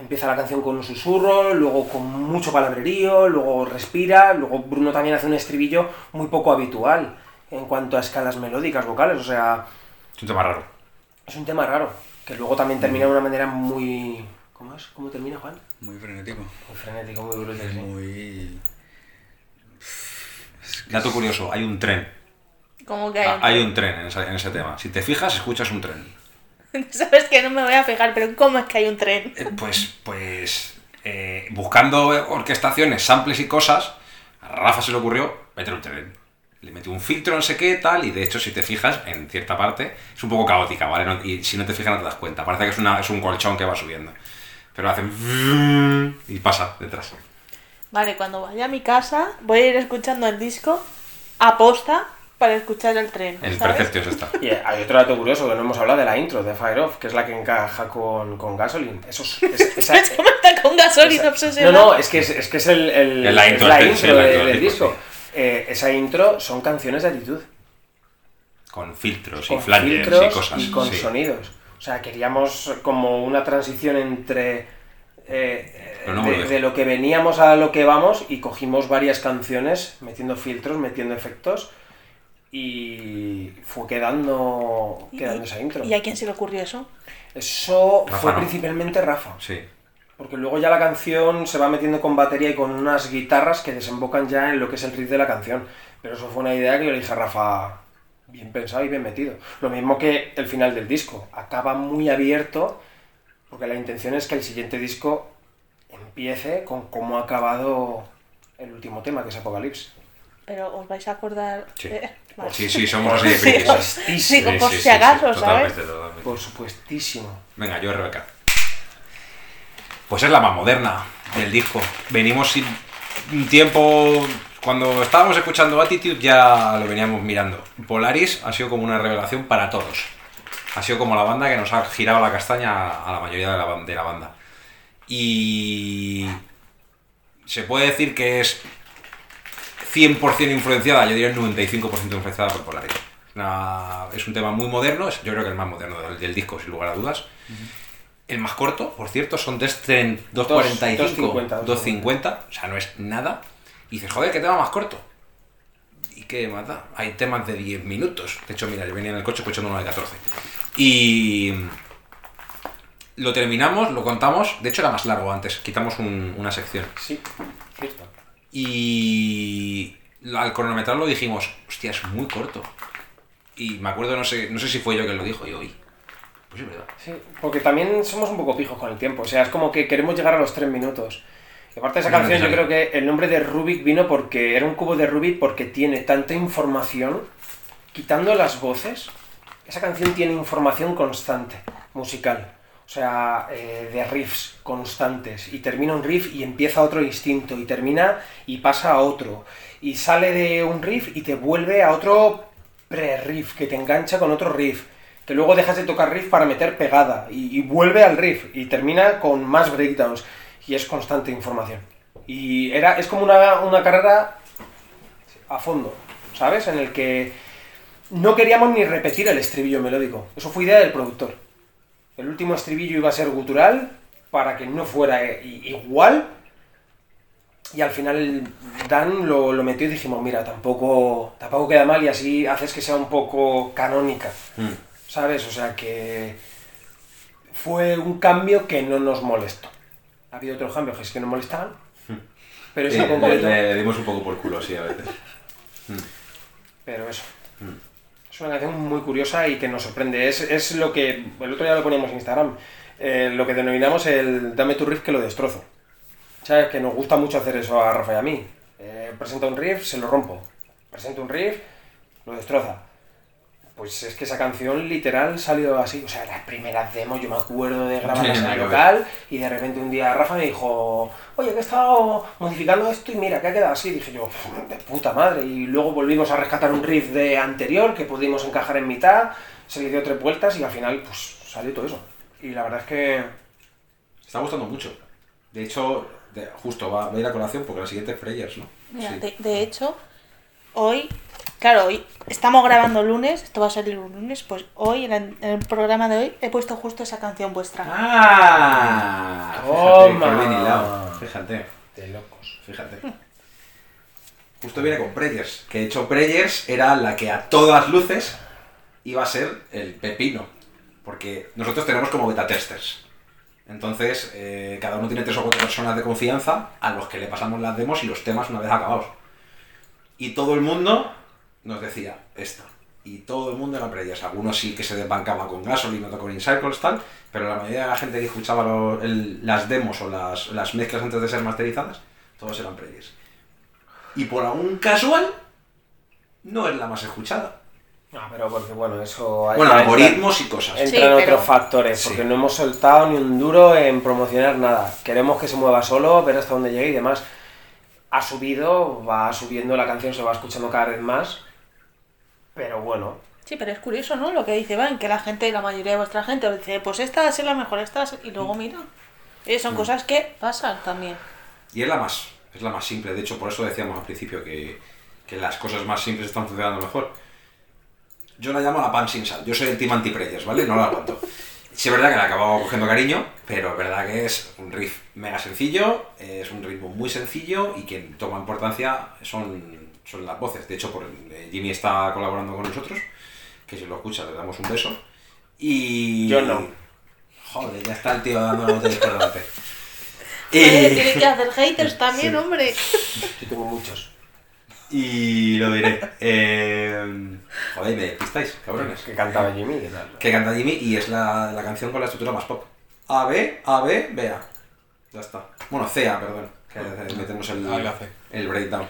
Empieza la canción con un susurro, luego con mucho palabrerío, luego respira, luego Bruno también hace un estribillo muy poco habitual en cuanto a escalas melódicas, vocales, o sea, Es un tema raro. es un tema raro, que luego también termina de una manera muy... ¿Cómo es? ¿Cómo termina, Juan? Muy frenético. Muy frenético, muy brutal, sí. Muy. Dato curioso, hay un tren. Como que hay Ah, un... Hay un tren en ese, en ese tema. Si te fijas, escuchas un tren. Sabes que no me voy a fijar, pero ¿cómo es que hay un tren? Eh, Pues, pues, eh, buscando orquestaciones, samples y cosas, a Rafa se le ocurrió meter un tren. Le metió un filtro, no sé qué, tal, y de hecho, si te fijas, en cierta parte, es un poco caótica, ¿vale? No- y si no te fijas, no te das cuenta. Parece que es, una, es un colchón que va subiendo. Pero hacen... y pasa detrás. Vale, cuando vaya a mi casa voy a ir escuchando el disco a posta para escuchar el tren. El ¿sabes? Está. Y hay otro dato curioso que no hemos hablado de la intro de Fire Off, que es la que encaja con, con Gasoline. Eso es, es- esa- está con gasolina No, obsesionado. no, es que es, es que es el, el- la es intro, la sí, intro sí, la de- intro del del disco. Eh, esa intro son canciones de actitud. Con filtros y flangers filtros y cosas. y con sí. sonidos. O sea, queríamos como una transición entre eh, no de, de lo que veníamos a lo que vamos y cogimos varias canciones metiendo filtros, metiendo efectos y fue quedando, ¿Y- quedando esa intro. ¿Y a quién se le ocurrió eso? Eso Rafa fue no. principalmente Rafa. Sí. Porque luego ya la canción se va metiendo con batería y con unas guitarras que desembocan ya en lo que es el riff de la canción. Pero eso fue una idea que yo le dije a Rafa, bien pensado y bien metido. Lo mismo que el final del disco. Acaba muy abierto, porque la intención es que el siguiente disco empiece con cómo ha acabado el último tema, que es Apocalypse. Pero os vais a acordar... Sí. eh, vale. Sí, sí, somos así de Sí, frikis. sí. Supuestísimo. Digo, por si acaso, ¿sabes? Totalmente, totalmente. Por supuestísimo. Venga, yo Rebeca. Pues es la más moderna del disco. Venimos sin un tiempo. Cuando estábamos escuchando Attitude ya lo veníamos mirando. Polaris ha sido como una revelación para todos. Ha sido como la banda que nos ha girado la castaña a la mayoría de la, ban- de la banda. Y se puede decir que es 100% influenciada, yo diría el 95% influenciada por Polaris. Una- es un tema muy moderno, es- yo creo que el más moderno del, del disco, sin lugar a dudas. El más corto, por cierto, son de este 2.45, 2.50, 2.50, o sea, no es nada. Y dices, joder, ¿qué tema más corto? ¿Y qué mata? Hay temas de 10 minutos. De hecho, mira, yo venía en el coche escuchando uno de 14. Y lo terminamos, lo contamos. De hecho, era más largo antes. Quitamos un- una sección. Sí, cierto. Y al cronometrarlo dijimos, hostia, es muy corto. Y me acuerdo, no sé, no sé si fue yo que lo dijo, y hoy. Pues es verdad. Sí, porque también somos un poco pijos con el tiempo. O sea, es como que queremos llegar a los tres minutos. Y aparte de esa No canción, yo creo que el nombre de Rubik vino porque era un cubo de Rubik porque tiene tanta información, quitando las voces. Esa canción tiene información constante, musical. O sea, eh, de riffs constantes. Y termina un riff y empieza otro distinto. Y termina y pasa a otro. Y sale de un riff y te vuelve a otro pre-riff, que te engancha con otro riff. Que luego dejas de tocar riff para meter pegada. Y, y vuelve al riff. Y termina con más breakdowns. Y es constante información. Y era, es como una, una carrera a fondo, ¿sabes? En el que no queríamos ni repetir el estribillo melódico. Eso fue idea del productor. El último estribillo iba a ser gutural para que no fuera eh, igual. Y al final Dan lo, lo metió y dijimos, mira, tampoco, tampoco queda mal y así haces que sea un poco canónica. Mm. ¿Sabes? O sea que fue un cambio que no nos molestó. Ha habido otros cambios que sí que nos molestaban. Pero ese Sí, en concreto... le, le dimos un poco por culo, sí, a veces. Pero eso. Es una canción muy curiosa y que nos sorprende. Es, es lo que. El otro día lo poníamos en Instagram. eh, lo que denominamos el dame tu riff que lo destrozo. ¿Sabes? Que nos gusta mucho hacer eso a Rafa y a mí. Eh, presenta un riff, se lo rompo. Presenta un riff, lo destroza. Pues es que esa canción literal salió así. O sea, las primeras demos yo me acuerdo de grabarlas en el local y de repente un día Rafa me dijo, oye, que he estado modificando esto y mira, que ha quedado así. Dije yo, de puta madre. Y luego volvimos a rescatar un riff de anterior que pudimos encajar en mitad, se le dio tres vueltas y al final pues salió todo eso. Y la verdad es que... Está gustando mucho. De hecho, de- justo va, va a ir a colación porque la siguiente es Freyers, ¿no? Mira, Sí. de, de hecho, hoy, claro, hoy estamos grabando lunes, esto va a salir un lunes, pues hoy, en el, en el programa de hoy, he puesto justo esa canción vuestra. ¡Ah! Toma. Fíjate, hilado. Fíjate, De locos. fíjate. Justo viene con Preyers, que de hecho Preyers era la que a todas luces iba a ser el pepino. Porque nosotros tenemos como beta testers. Entonces, eh, cada uno tiene tres o cuatro personas de confianza a los que le pasamos las demos y los temas una vez acabados. Y todo el mundo nos decía esta. Y todo el mundo era Preyers. Algunos sí que se desbancaba con Gasoline, otros con Incircles, tal. Pero la mayoría de la gente que escuchaba lo- el- las demos o las, las mezclas antes de ser masterizadas, todos eran Preyers. Y por algún casual, no es la más escuchada. Ah, pero porque bueno, eso... ahí Bueno, algoritmos y cosas. Entran Sí, pero- otros factores, porque Sí. no hemos soltado ni un duro en promocionar nada. Queremos que se mueva solo, ver hasta dónde llegue y demás. Ha subido, va subiendo, la canción se va escuchando cada vez más. Pero bueno, Sí, pero es curioso, ¿no? Lo que dice Van, que la gente, la mayoría de vuestra gente dice, pues esta ser la mejor, esta va a ser-". Y luego mira. Eh, son cosas que pasan también. Y es la más, es la más simple. De hecho, por eso decíamos al principio que, que las cosas más simples están funcionando mejor. Yo la llamo la pan sin sal. Yo soy el team anti-preyers, ¿vale? No la aguanto. Sí es verdad que le acabado cogiendo cariño, pero es verdad que es un riff mega sencillo, es un ritmo muy sencillo y quien toma importancia son, son las voces. De hecho, por, eh, Jimmy está colaborando con nosotros, que si lo escucha le damos un beso. Y... Yo no. Joder, ya está el tío dando botellas por delante. Oye, tiene que hacer haters también, hombre. yo tengo muchos. Y lo diré. Eh, joder, me despistáis, cabrones. Que cantaba Jimmy y tal. Que canta Jimmy y es la, la canción con la estructura más pop. A, B, A, B, B, A. Ya está. Bueno, C, A, perdón. Que metemos el, Ah, el breakdown.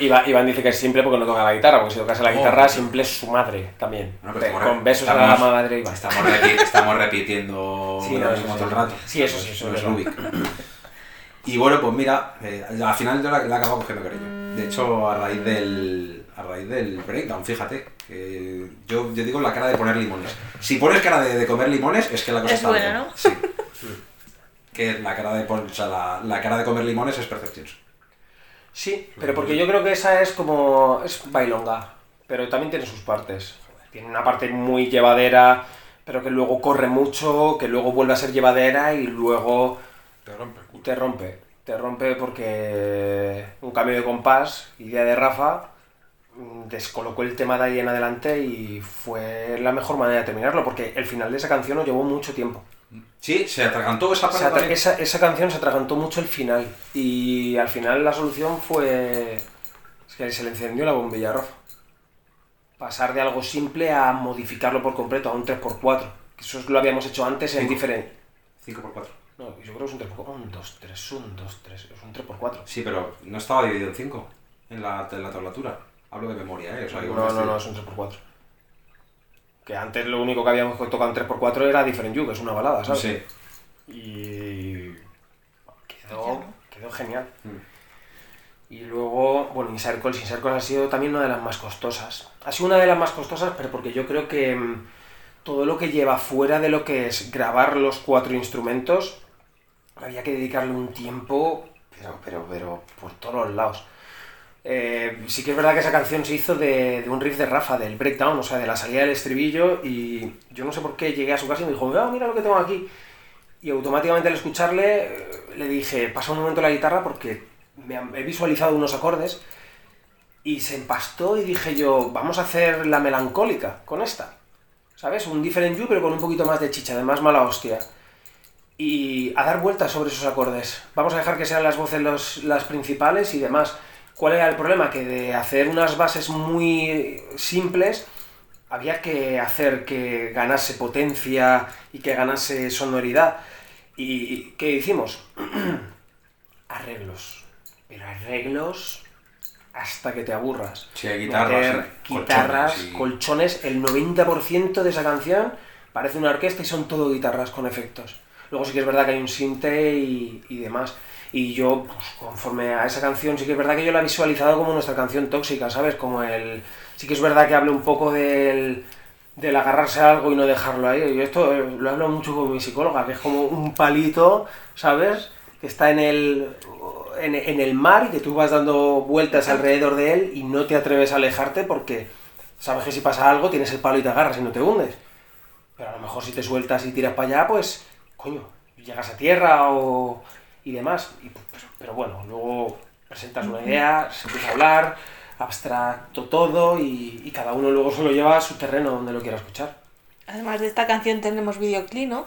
Iván, Iván dice que es simple porque no toca la guitarra, porque si tocase la guitarra, simple es su madre también. Pero con besos a la madre Iván. Estamos, repi- estamos repitiendo Sí, lo no, mismo sí, todo el rato. Sí, eso sí, eso. Rubik. Y bueno, pues mira, eh, al final yo la, la he acabado cogiendo cariño. De hecho, a raíz del, a raíz del breakdown, fíjate. que yo, yo digo la cara de poner limones. Si pones cara de, de comer limones, es que la cosa Es está buena, bien. ¿no? Sí. que la cara de o sea, la, la cara de comer limones es Perceptions. Sí, pero porque yo creo que esa es como. es bailonga. Pero también tiene sus partes. Tiene una parte muy llevadera, pero que luego corre mucho, que luego vuelve a ser llevadera y luego Te rompe te rompe. Te rompe porque un cambio de compás, idea de Rafa, mm, descolocó el tema de ahí en adelante y fue la mejor manera de terminarlo, porque el final de esa canción nos llevó mucho tiempo. Sí, se atragantó esa parte. atra- también. esa, esa canción se atragantó mucho el final y al final la solución fue es que se le encendió la bombilla roja. Pasar de algo simple a modificarlo por completo, a un 3x4. Que Eso lo habíamos hecho antes en Cinco. diferente... 5x4. No, yo creo que es un 3x4. Un 2, 3, un 2, 3. Es un 3x4. Sí, pero no estaba dividido en 5 en la, en la tablatura. Hablo de memoria, ¿eh? O sea, No, no, estoy- no, es un 3x4. Que antes lo único que habíamos tocado en 3x4 era Different You, que es una balada, ¿sabes? Sí. Y quedó, quedó genial. Mm. Y luego, bueno, Inside Calls ha sido también una de las más costosas. Ha sido una de las más costosas, pero porque yo creo que mm, todo lo que lleva fuera de lo que es grabar los cuatro instrumentos, había que dedicarle un tiempo, pero, pero, pero, por todos los lados. Eh, sí que es verdad que esa canción se hizo de, de un riff de Rafa, del breakdown, o sea, de la salida del estribillo, y yo no sé por qué llegué a su casa y me dijo, ah, mira lo que tengo aquí. Y automáticamente al escucharle eh, le dije, pasa un momento la guitarra porque me he visualizado unos acordes y se empastó y dije yo, vamos a hacer la melancólica con esta. ¿Sabes? Un different you pero con un poquito más de chicha, de más mala hostia. Y a dar vueltas sobre esos acordes. Vamos a dejar que sean las voces los- las principales y demás. ¿Cuál era el problema? Que de hacer unas bases muy simples, había que hacer que ganase potencia y que ganase sonoridad. ¿Y qué hicimos? arreglos. Pero arreglos hasta que te aburras. Sí, guitarras, Meter guitarras, Colchones y- colchones, el 90% de esa canción parece una orquesta y son todo guitarras con efectos. Luego sí que es verdad que hay un sinte y, y demás. Y yo, pues, conforme a esa canción, sí que es verdad que yo la he visualizado como nuestra canción tóxica, ¿sabes? Como el... Sí que es verdad que hablo un poco del, del agarrarse a algo y no dejarlo ahí. Yo esto eh, lo hablo mucho con mi psicóloga, que es como un palito, ¿sabes? Que está en el, en, en el mar y que tú vas dando vueltas alrededor de él y no te atreves a alejarte porque sabes que si pasa algo tienes el palo y te agarras y no te hundes. Pero a lo mejor si te sueltas y tiras para allá, pues, coño, llegas a tierra o... y demás. Y, pues, pero, pero bueno, luego presentas una idea, se empieza a hablar, abstracto todo y, y cada uno luego se lo lleva a su terreno donde lo quiera escuchar. Además de esta canción tenemos videoclip, ¿no?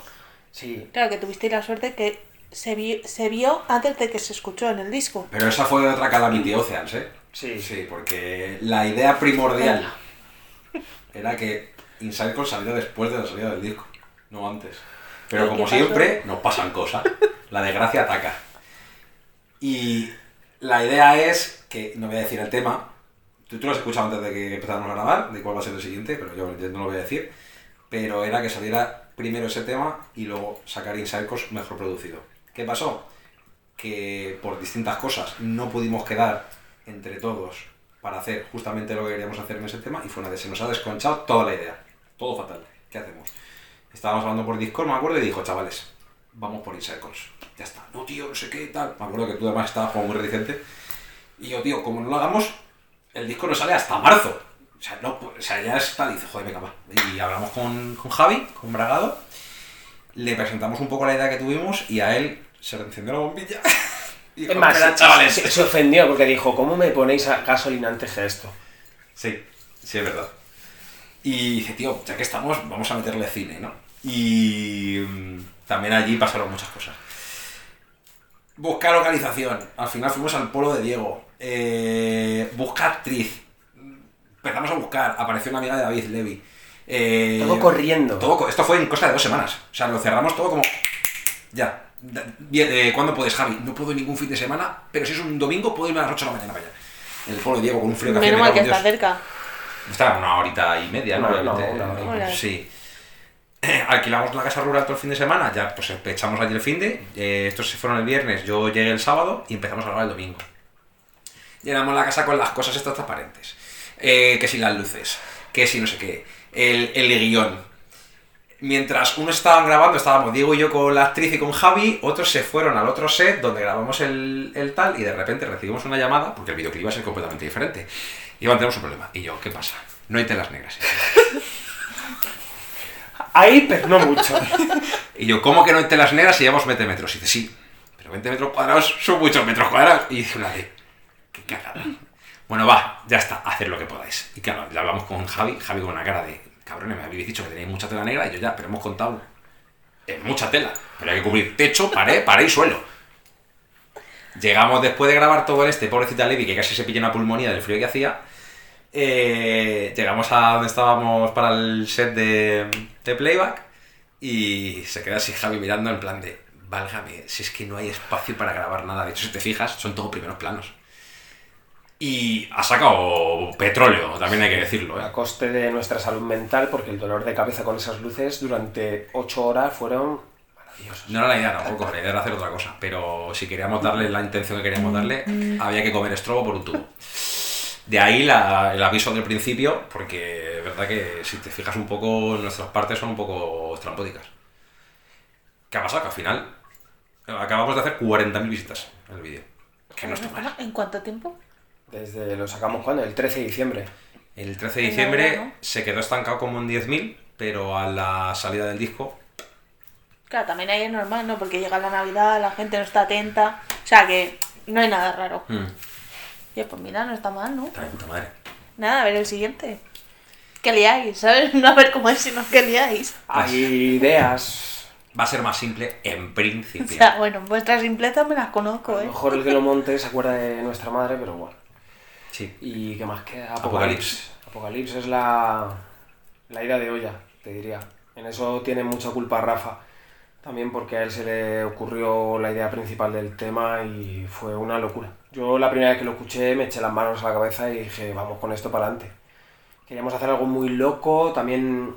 Sí, Claro que tuvisteis la suerte que se, vi- se vio antes de que se escuchó en el disco. Pero esa fue otra Calamity Oceans, ¿eh? sí, Sí, porque la idea primordial era que Inside Call saliera después de la salida del disco, no antes. Pero ¿Y como siempre, nos pasan cosas. La desgracia ataca. Y la idea es que, no voy a decir el tema, tú, tú lo has escuchado antes de que empezáramos a grabar, de cuál va a ser el siguiente, pero yo no lo voy a decir. Pero era que saliera primero ese tema y luego sacar Calls mejor producido. ¿Qué pasó? que por distintas cosas no pudimos quedar entre todos para hacer justamente lo que queríamos hacer en ese tema y fue una de se nos ha desconchado toda la idea. Todo fatal. ¿Qué hacemos? Estábamos hablando por Discord, me acuerdo, y dijo, chavales, vamos por Inside Calls. Ya está. No, tío, no sé qué, tal. Me acuerdo que tú además estabas como muy reticente. Y yo, tío, como no lo hagamos, el disco no sale hasta marzo. O sea, no, o sea ya está, dice, joder, venga, va. Y hablamos con, con Javi, con Bragado, le presentamos un poco la idea que tuvimos y a él se le encendió la bombilla. y Es más, "Mira, se, chavales. se- se ofendió porque dijo, ¿cómo me ponéis a gasolina antes que esto? Sí, sí, es verdad. Y dice, tío, ya que estamos, vamos a meterle cine, ¿no? Y mm, también allí pasaron muchas cosas. Buscar localización. Al final fuimos al polo de Diego. Eh, busca actriz. Empezamos a buscar. Apareció una amiga de David Levy. Eh, Todo corriendo. todo esto fue en cosa de dos semanas. O sea, lo cerramos todo como. Ya. Eh, ¿Cuándo puedes, Javi? No puedo ningún fin de semana, pero si es un domingo, puedo irme a las 8 de la mañana para allá. En el polo de Diego con un frío que Menos me mal que está cerca. Está una horita y media, ¿no? No, no, Obviamente, hora. eh. Sí. Alquilamos la casa rural todo el fin de semana, ya pues echamos allí el fin de. eh, estos se fueron el viernes, yo llegué el sábado y empezamos a grabar el domingo. Llenamos la casa con las cosas estas transparentes. Eh, que si las luces, que si no sé qué, el, el guion. mientras unos estaban grabando, estábamos Diego y yo con la actriz y con Javi, otros se fueron al otro set donde grabamos el, el tal y de repente recibimos una llamada, porque el videoclip iba a ser completamente diferente. Y Iván, tenemos un problema. Y yo, ¿qué pasa? No hay telas negras. Ahí, pero no mucho. Y yo, ¿cómo que no hay telas negras si llevamos 20 metros? Y dice, sí, pero 20 metros cuadrados son muchos metros cuadrados. Y dice una de, qué cagada. Bueno, va, ya está, haced lo que podáis. Y claro, le hablamos con Javi, Javi con una cara de, cabrones, me habéis dicho que tenéis mucha tela negra. Y yo ya, pero hemos contado es mucha tela. Pero hay que cubrir techo, pared, pared y suelo. Llegamos después de grabar todo este, pobrecita Levi, que casi se pilla una pulmonía del frío que hacía. Eh, llegamos a donde estábamos para el set de, de playback y se queda así Javi mirando en plan de, válgame, si es que no hay espacio para grabar nada. De hecho, si te fijas, son todos primeros planos. Y ha sacado petróleo, también hay que decirlo. ¿eh? A coste de nuestra salud mental, porque el dolor de cabeza con esas luces durante 8 horas fueron maravillosos. No era la idea tampoco, la idea era hacer otra cosa. Pero si queríamos darle la intención que queríamos darle, había que comer estrobo por un tubo. De ahí la- el aviso del principio, porque es verdad que si te fijas un poco, nuestras partes son un poco estrambóticas. ¿Qué ha pasado? Que al final acabamos de hacer 40.000 visitas en el vídeo. Que no está mal. ¿En cuánto tiempo? Desde lo sacamos cuando, el 13 de diciembre. El 13 de diciembre verano. se quedó estancado como en 10.000, pero a la salida del disco Claro, también ahí es normal, ¿no? Porque llega la Navidad, la gente no está atenta. O sea que no hay nada raro. mm, Oye, pues mira, no está mal, ¿no? está de puta madre. Nada, a ver el siguiente. ¿Qué liáis? ¿Sabes? No a ver cómo es, sino que liáis. Hay ideas. Va a ser más simple en O principio. sea, bueno, vuestras simplezas me las conozco, A ¿eh? lo mejor el que lo monte se acuerda de nuestra madre, pero bueno. Sí. ¿Y qué más queda? Apocalipsis. Apocalipsis. Es la, la ida de olla, te diría. En eso tiene mucha culpa Rafa. También porque a él se le ocurrió la idea principal del tema y fue una locura. Yo la primera vez que lo escuché me eché las manos a la cabeza y dije, vamos con esto para adelante. Queríamos hacer algo muy loco, también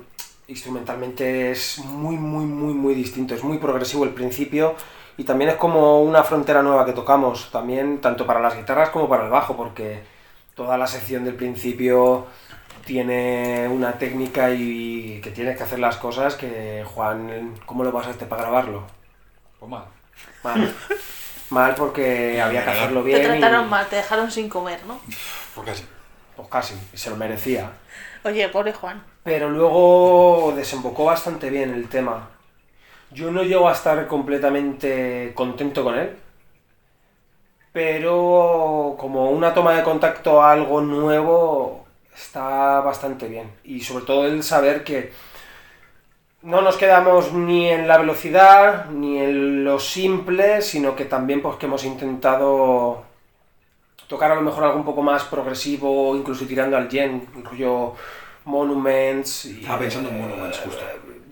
instrumentalmente es muy, muy, muy, muy distinto. Es muy progresivo el principio y también es como una frontera nueva que tocamos, también tanto para las guitarras como para el bajo, porque toda la sección del principio tiene una técnica y que tienes que hacer las cosas que Juan, ¿cómo lo pasaste para grabarlo? Pues mal. Mal. Mal porque había que hacerlo Te bien. y- trataron mal, te dejaron sin comer, ¿no? Pues casi. Pues casi, y se lo merecía. Oye, pobre Juan. Pero luego desembocó bastante bien el tema. Yo no llego a estar completamente contento con él. Pero como una toma de contacto a algo nuevo está bastante bien. Y sobre todo el saber que no nos quedamos ni en la velocidad ni en lo simple, sino que también pues que hemos intentado tocar a lo mejor algo un poco más progresivo, incluso tirando al gen, rollo Monuments. Y, Estaba pensando en Monuments, justo.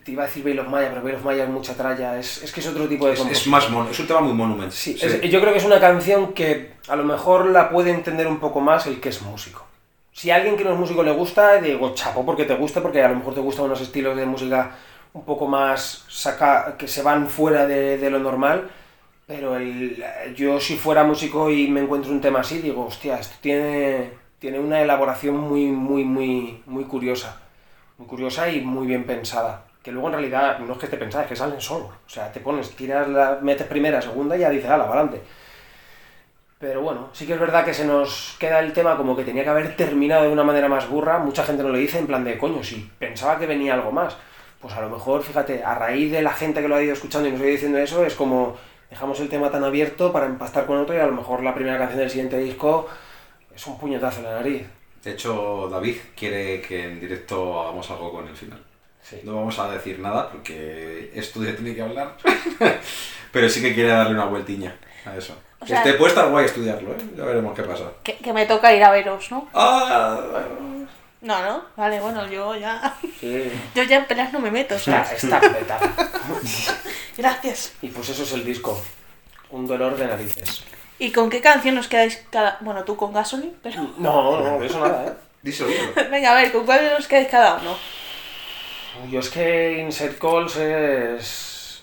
Te iba a decir Veil of Maya, pero Veil of Maya es mucha tralla, es, es que es otro tipo de Es, es más es un tema muy monumental. Sí, es- yo creo que es una canción que a lo mejor la puede entender un poco más el que es músico. Si a alguien que no es músico le gusta, digo, chapo, porque te gusta, porque a lo mejor te gustan unos estilos de música un poco más saca, que se van fuera de, de lo normal. Pero el, yo si fuera músico y me encuentro un tema así, digo, hostia, esto tiene, tiene una elaboración muy, muy, muy, muy curiosa. Muy curiosa y muy bien pensada. Que luego en realidad no es que esté pensada, es que salen solo. O sea, te pones, tiras la, metes primera, segunda y ya dices, ala, adelante. Pero bueno, sí que es verdad que se nos queda el tema como que tenía que haber terminado de una manera más burra. Mucha gente nos lo dice en plan de coño, si pensaba que venía algo más. Pues a lo mejor, fíjate, a raíz de la gente que lo ha ido escuchando y nos ha ido diciendo eso, es como dejamos el tema tan abierto para empastar con otro y a lo mejor la primera canción del siguiente disco es un puñetazo en la nariz. De hecho, David quiere que en directo hagamos algo con el final. Sí. No vamos a decir nada porque estudio tiene que hablar. Pero sí que quiere darle una vueltiña a eso. O sea- este puede estar guay estudiarlo, ¿eh? Ya veremos qué pasa. Que, que me toca ir a veros, ¿no? ¡Ah! No, no. Vale, bueno, yo ya. Sí. Yo ya en peleas no me meto, Está, ¿sabes? está petada. Gracias. Y pues eso es el disco. Un dolor de narices. ¿Y con qué canción os quedáis cada.? Bueno, tú con Gasoline, pero. No, no, eso nada, ¿eh? Díselo. Venga, a ver, ¿con cuál os quedáis cada uno? Yo es que Insert Calls es.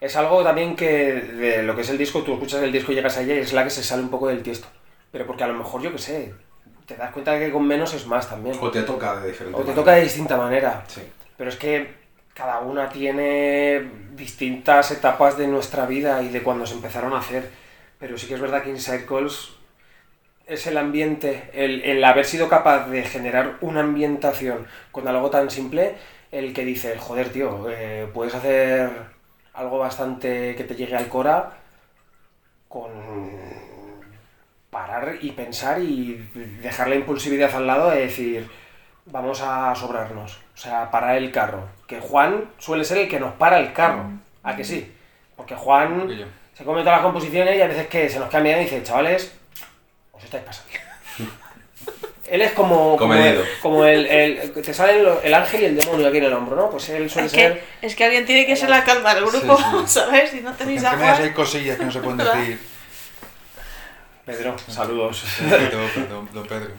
Es algo también que de lo que es el disco, tú escuchas el disco y llegas a ella y es la que se sale un poco del tiesto. Pero porque a lo mejor, yo qué sé, te das cuenta que con menos es más también. O te toca de diferente O te manera. toca de distinta manera. Sí. Pero es que cada una tiene distintas etapas de nuestra vida y de cuando se empezaron a hacer. Pero sí que es verdad que Inside Calls es el ambiente, el, el haber sido capaz de generar una ambientación con algo tan simple, el que dice, joder, tío, eh, puedes hacer algo bastante que te llegue al cora con parar y pensar y dejar la impulsividad al lado de decir, vamos a sobrarnos, o sea, parar el carro. Que Juan suele ser el que nos para el carro, ¿a que sí? Porque Juan se come todas las composiciones y a veces que se nos cambia y dice, chavales, os estáis pasando. Él es como, como, el, como el, el- te salen lo- el ángel y el demonio aquí en el hombro, ¿no? Pues él suele Es ser... que, es que alguien tiene que ser la calma del grupo, Sí, sí. ¿sabes? Si no tenéis agua. hay cosillas que no se pueden decir. Pedro, saludos. Don Pedro.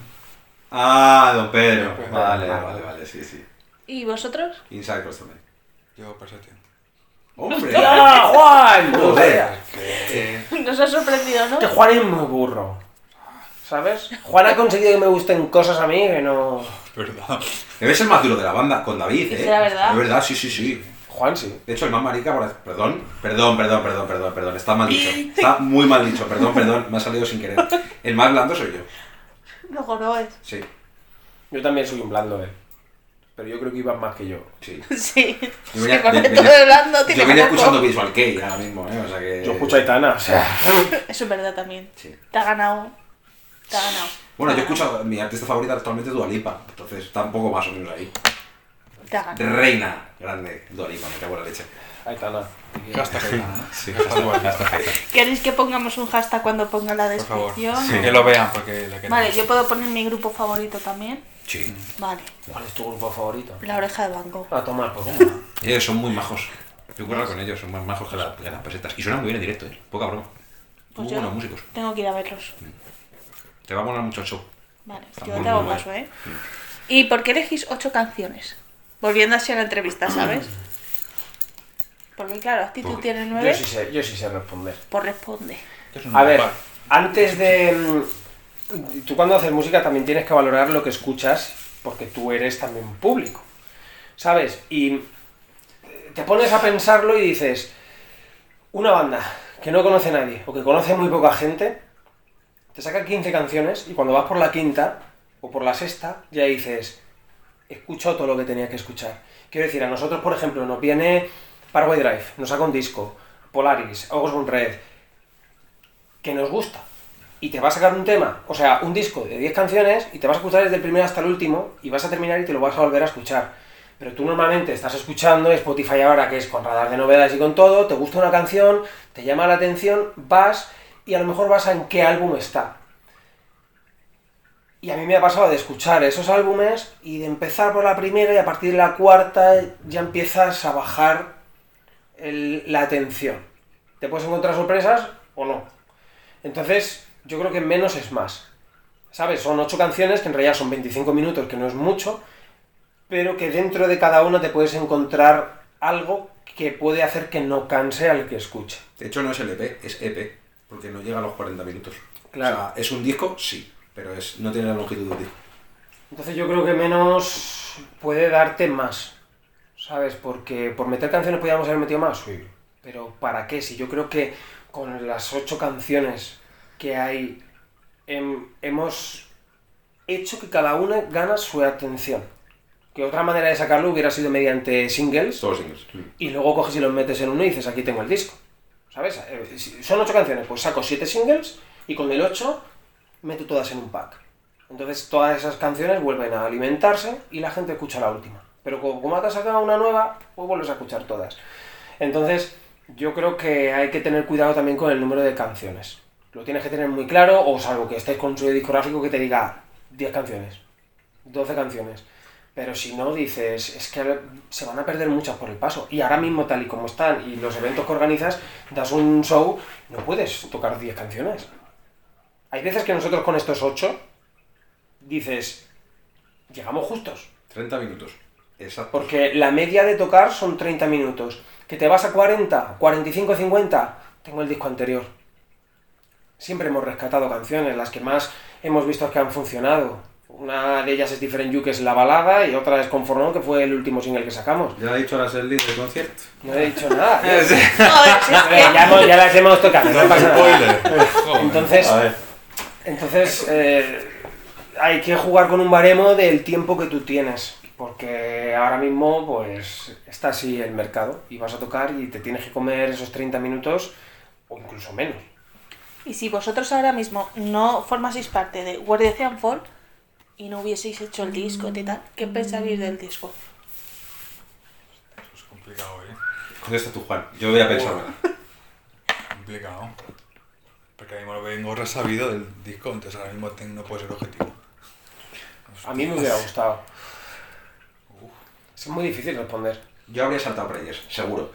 Ah, don Pedro. Pedro. Vale, vale, vale, sí, sí. ¿Y vosotros? Inside Calls también. Yo, Perception. ¡Hombre! ¡Ah, Juan! Joder. Eh, Nos ha sorprendido, ¿no? Que Juan es muy burro. ¿Sabes? Juan ha conseguido que me gusten cosas a mí que no... es verdad. Debe ser el más duro de la banda, con David, ¿eh? ¿Es la verdad? Es verdad, sí, sí, sí. Juan sí. De hecho, el más marica, por... perdón, perdón, perdón, perdón, perdón, perdón, está mal dicho. Está muy mal dicho, perdón, perdón, me ha salido sin querer. El más blando soy yo, Luego no es. sí, Yo también soy un blando, eh. Pero yo creo que iban más que yo. sí. Sí. Yo Sí, venía, porque venía- todo hablando tiene yo venía escuchando Visual Kei ahora mismo, ¿eh? O sea que... Yo escucho a Aitana, o sea... Eso es verdad también. Sí. Te ha ganado. Te ha ganado. Bueno, yo escucho, mi artista favorita actualmente es Dua Lipa, entonces está un poco más o menos ahí. Reina grande, Lipa, me cago en la leche. Aitana, ¿no? Sí, Hashtag. ¿Queréis que pongamos un hashtag cuando ponga la Por favor. descripción? Que lo vean porque. Vale, yo puedo poner mi grupo favorito también. Sí. Vale. ¿Cuál es tu grupo favorito? La oreja de Gogh. A tomar, pues. Eh, son muy majos. Yo curro con ellos, son más majos que, la- que las pesetas. Y suenan muy bien en directo, ¿eh? Poca broma. Pues muy buenos músicos. tengo que ir a verlos. Te va a molar mucho el show. Vale, Está yo te hago caso, ¿eh? ¿Y por qué elegís ocho canciones? Volviendo así a la entrevista, ¿sabes? Porque claro, Actitud Porque tiene Yo nueve, sí sé, yo sí sé responder. pues responde. A ver, antes de... mm, Tú cuando haces música también tienes que valorar lo que escuchas porque tú eres también público, ¿sabes? Y te pones a pensarlo y dices, una banda que no conoce a nadie o que conoce muy poca gente, te saca 15 canciones y cuando vas por la quinta o por la sexta ya dices, he escuchado todo lo que tenía que escuchar. Quiero decir, a nosotros, por ejemplo, nos viene Paraguay Drive, nos saca un disco, Polaris, Osborne Red, que nos gusta y te va a sacar un tema, o sea, un disco de 10 canciones y te vas a escuchar desde el primero hasta el último y vas a terminar y te lo vas a volver a escuchar. Pero tú normalmente estás escuchando Spotify ahora, que es con radar de novedades y con todo, te gusta una canción, te llama la atención, vas y a lo mejor vas a en qué álbum está. Y a mí me ha pasado de escuchar esos álbumes y de empezar por la primera y a partir de la cuarta ya empiezas a bajar el- la atención. Te puedes encontrar sorpresas o no. Entonces, yo creo que menos es más. ¿Sabes? Son ocho canciones que en realidad son 25 minutos, que no es mucho, pero que dentro de cada una te puedes encontrar algo que puede hacer que no canse al que escuche. De hecho, no es LP, es EP, porque no llega a los 40 minutos. Claro. O sea, ¿es un disco? Sí, pero es, no tiene la longitud de. Entonces yo creo que menos puede darte más, ¿sabes? Porque por meter canciones podríamos haber metido más, sí. Pero ¿para qué? Si yo creo que con las ocho canciones que hay hem- hemos hecho que cada una gana su atención. Que otra manera de sacarlo hubiera sido mediante singles Todos singles. y luego coges y los metes en uno y dices, aquí tengo el disco. ¿Sabes? Eh, Son ocho canciones, pues saco siete singles y con el ocho meto todas en un pack. Entonces todas esas canciones vuelven a alimentarse y la gente escucha la última. Pero como, como te has sacado una nueva, pues vuelves a escuchar todas. Entonces yo creo que hay que tener cuidado también con el número de canciones. Lo tienes que tener muy claro, o salvo que estés con un sello discográfico que te diga 10 canciones, 12 canciones. Pero si no, dices, es que se van a perder muchas por el paso. Y ahora mismo, tal y como están, y los eventos que organizas, das un show, no puedes tocar 10 canciones. Hay veces que nosotros con estos 8, dices, llegamos justos. 30 minutos. Exacto. Porque la media de tocar son 30 minutos. Que te vas a 40, 45, 50, tengo el disco anterior. Siempre hemos rescatado canciones, las que más hemos visto que han funcionado. Una de ellas es Different You, que es la balada, y otra es Conformón, que fue el último single que sacamos. Ya ha dicho la Selly del concierto. No he dicho nada. ya, hemos- ya las hemos tocado, no pasa nada. Entonces, A ver. Entonces eh, hay que jugar con un baremo del tiempo que tú tienes. Porque ahora mismo, pues, está así el mercado. Y vas a tocar y te tienes que comer esos 30 minutos o incluso menos. Y si vosotros ahora mismo no formaseis parte de Guardia Fall y no hubieseis hecho el disco y tal, ¿qué pensaríais del disco? Es complicado, ¿eh? Contesta tú, Juan. Yo voy a pensar. Complicado. Porque ahora mismo vengo resabido del disco, entonces ahora mismo no puede ser objetivo. A mí me hubiera gustado. Es muy difícil responder. Yo habría saltado Preyers, seguro.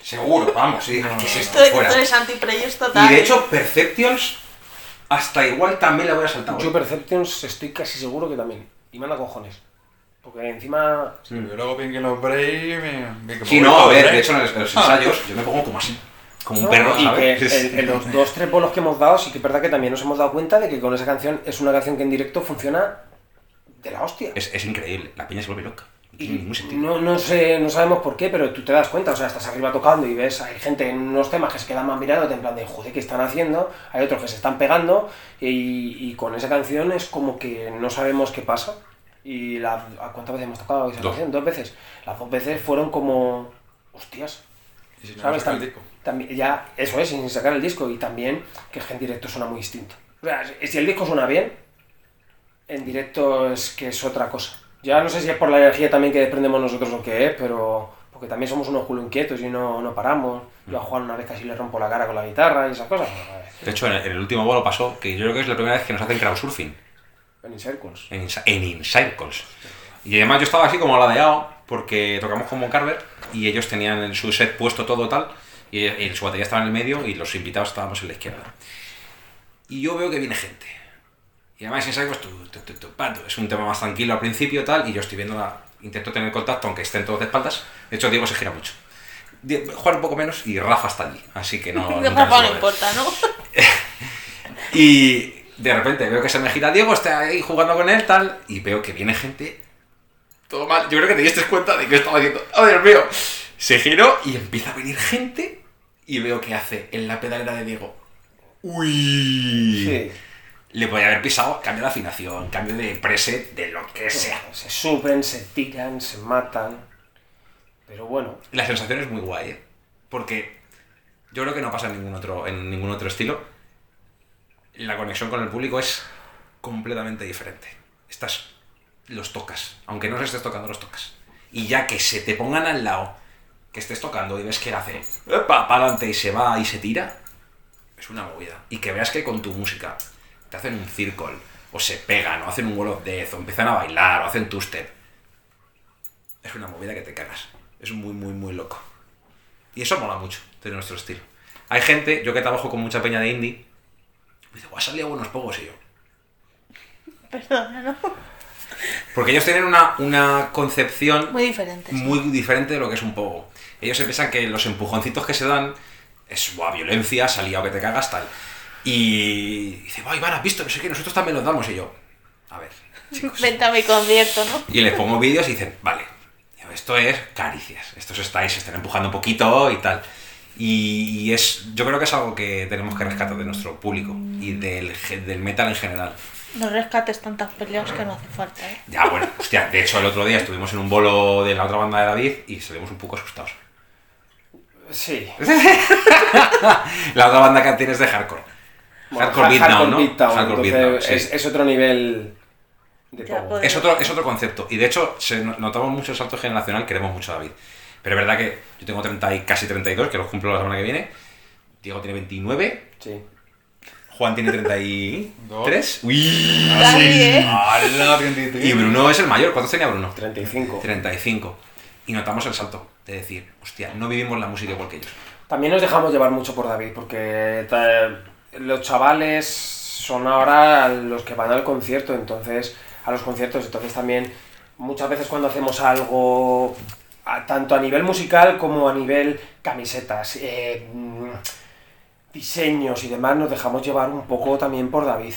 Seguro, vamos, sí. ¿Qué es esto? Estoy, Fuera. tú eres anti-Preyers total. Y de hecho, Perceptions, hasta igual también la voy a saltar. Yo Perceptions estoy casi seguro que también. Y manda cojones. Porque encima... Sí, yo luego bien que los Bray me... bien que Sí, me no, a ver, Bray. de hecho en los, en los ensayos yo me pongo como así. Como un No, perro, y que en, los dos, tres bolos que hemos dado, sí que es verdad que también nos hemos dado cuenta de que con esa canción es una canción que en directo funciona de la hostia. Es, es increíble, la peña se vuelve loca. No Y tiene ningún sentido. no, no sé, no sabemos por qué, pero tú te das cuenta, o sea, estás arriba tocando y ves, hay gente en unos temas que se quedan más mirándote en plan de joder, ¿qué están haciendo? Hay otros que se están pegando y, y con esa canción es como que no sabemos qué pasa. Y la, ¿a cuántas veces hemos tocado esa Dos. canción? Dos veces. Las dos veces fueron como, hostias, ¿Sabes? También, ya, eso es, sin sacar el disco. Y también que en directo suena muy distinto. O sea, si- el disco suena bien, en directo es que es otra cosa. Ya no sé si es por la energía también que desprendemos nosotros o qué es, pero porque también somos unos culo inquietos y no, no paramos. Yo a Juan una vez casi le rompo la cara con la guitarra y esas cosas. De hecho, en el, en el último bolo pasó que yo creo que es la primera vez que nos hacen crowdsurfing En Circles. en, en Incircles. Y además yo estaba así como ladeado porque tocamos como Carver y ellos tenían en su set puesto todo tal y, y su batería estaba en el medio y los invitados estábamos en la izquierda. Y yo veo que viene gente. Y además en tu, es un tema más tranquilo al principio tal y yo estoy viendo la, intento tener contacto aunque estén todos de espaldas. De hecho Diego se gira mucho. Juan un poco menos y Rafa está allí, así que no... Se no importa, ¿no? Y de repente veo que se me gira Diego, está ahí jugando con él, tal, y veo que viene gente. Todo mal. Yo creo que te diste cuenta de que estaba haciendo. ¡Oh, Dios mío! Se giró y empieza a venir gente. Y veo que hace en la pedalera de Diego. ¡Uy! Sí. Le podía haber pisado cambio de afinación, cambio de preset, de lo que sea. Se suben, se tiran, se matan. Pero bueno, La sensación es muy guay, ¿eh? Porque yo creo que no pasa en ningún otro, en ningún otro estilo. La conexión con el público es completamente diferente. Estás, los tocas. Aunque no los estés tocando, los tocas. Y ya que se te pongan al lado, que estés tocando y ves que hace para adelante y se va y se tira, es una movida. Y que veas que con tu música te hacen un circle, o se pegan, o hacen un wall of death, o empiezan a bailar, o hacen two-step. Es una movida que te cagas. Es muy, muy, muy loco. Y eso mola mucho de nuestro estilo. Hay gente, yo que trabajo con mucha peña de indie, me dice, guau, salía buenos pogos y yo. Perdona, ¿no? Porque ellos tienen una, una concepción Muy diferente. sí. muy diferente de lo que es un pogo. Ellos se piensan que los empujoncitos que se dan es buah, violencia, salía que te cagas, tal. Y dice, va, Iván, has visto, no sé qué, nosotros también los damos. Y yo, a ver, chicos. Vente a mi concierto, ¿no? Y les pongo vídeos y dicen, vale, esto es caricias, estos estáis, se están empujando un poquito y tal. Y, y es, yo creo que es algo que tenemos que rescatar de nuestro público y del, del metal en general. No rescates tantas peleas que no hace falta, ¿eh? Ya, bueno, hostia, de hecho el otro día estuvimos en un bolo de la otra banda de David y salimos un poco asustados. sí. La otra banda que tienes de hardcore. Bueno, hardcore hard- beatdown, ¿no? beatdown, Hardcore beatdown, sí. es, es otro nivel de Ya, pues. Es otro, es otro concepto. Y de hecho, se no- notamos mucho el salto generacional, queremos mucho a David. Pero es verdad que yo tengo 30 y casi 32, que los cumplo la semana que viene. Diego tiene 29. Sí. Juan tiene 33. Uy. David, ¿eh? ¡Hala, 33! Y Bruno es el mayor. ¿Cuántos tenía Bruno? 35. 35. Y notamos el salto de decir, hostia, no vivimos la música igual que ellos. También nos dejamos llevar mucho por David, porque ta- los chavales son ahora los que van al concierto, entonces, a los conciertos, entonces también muchas veces cuando hacemos algo, a- tanto a nivel musical como a nivel camisetas, eh, diseños y demás, nos dejamos llevar un poco también por David.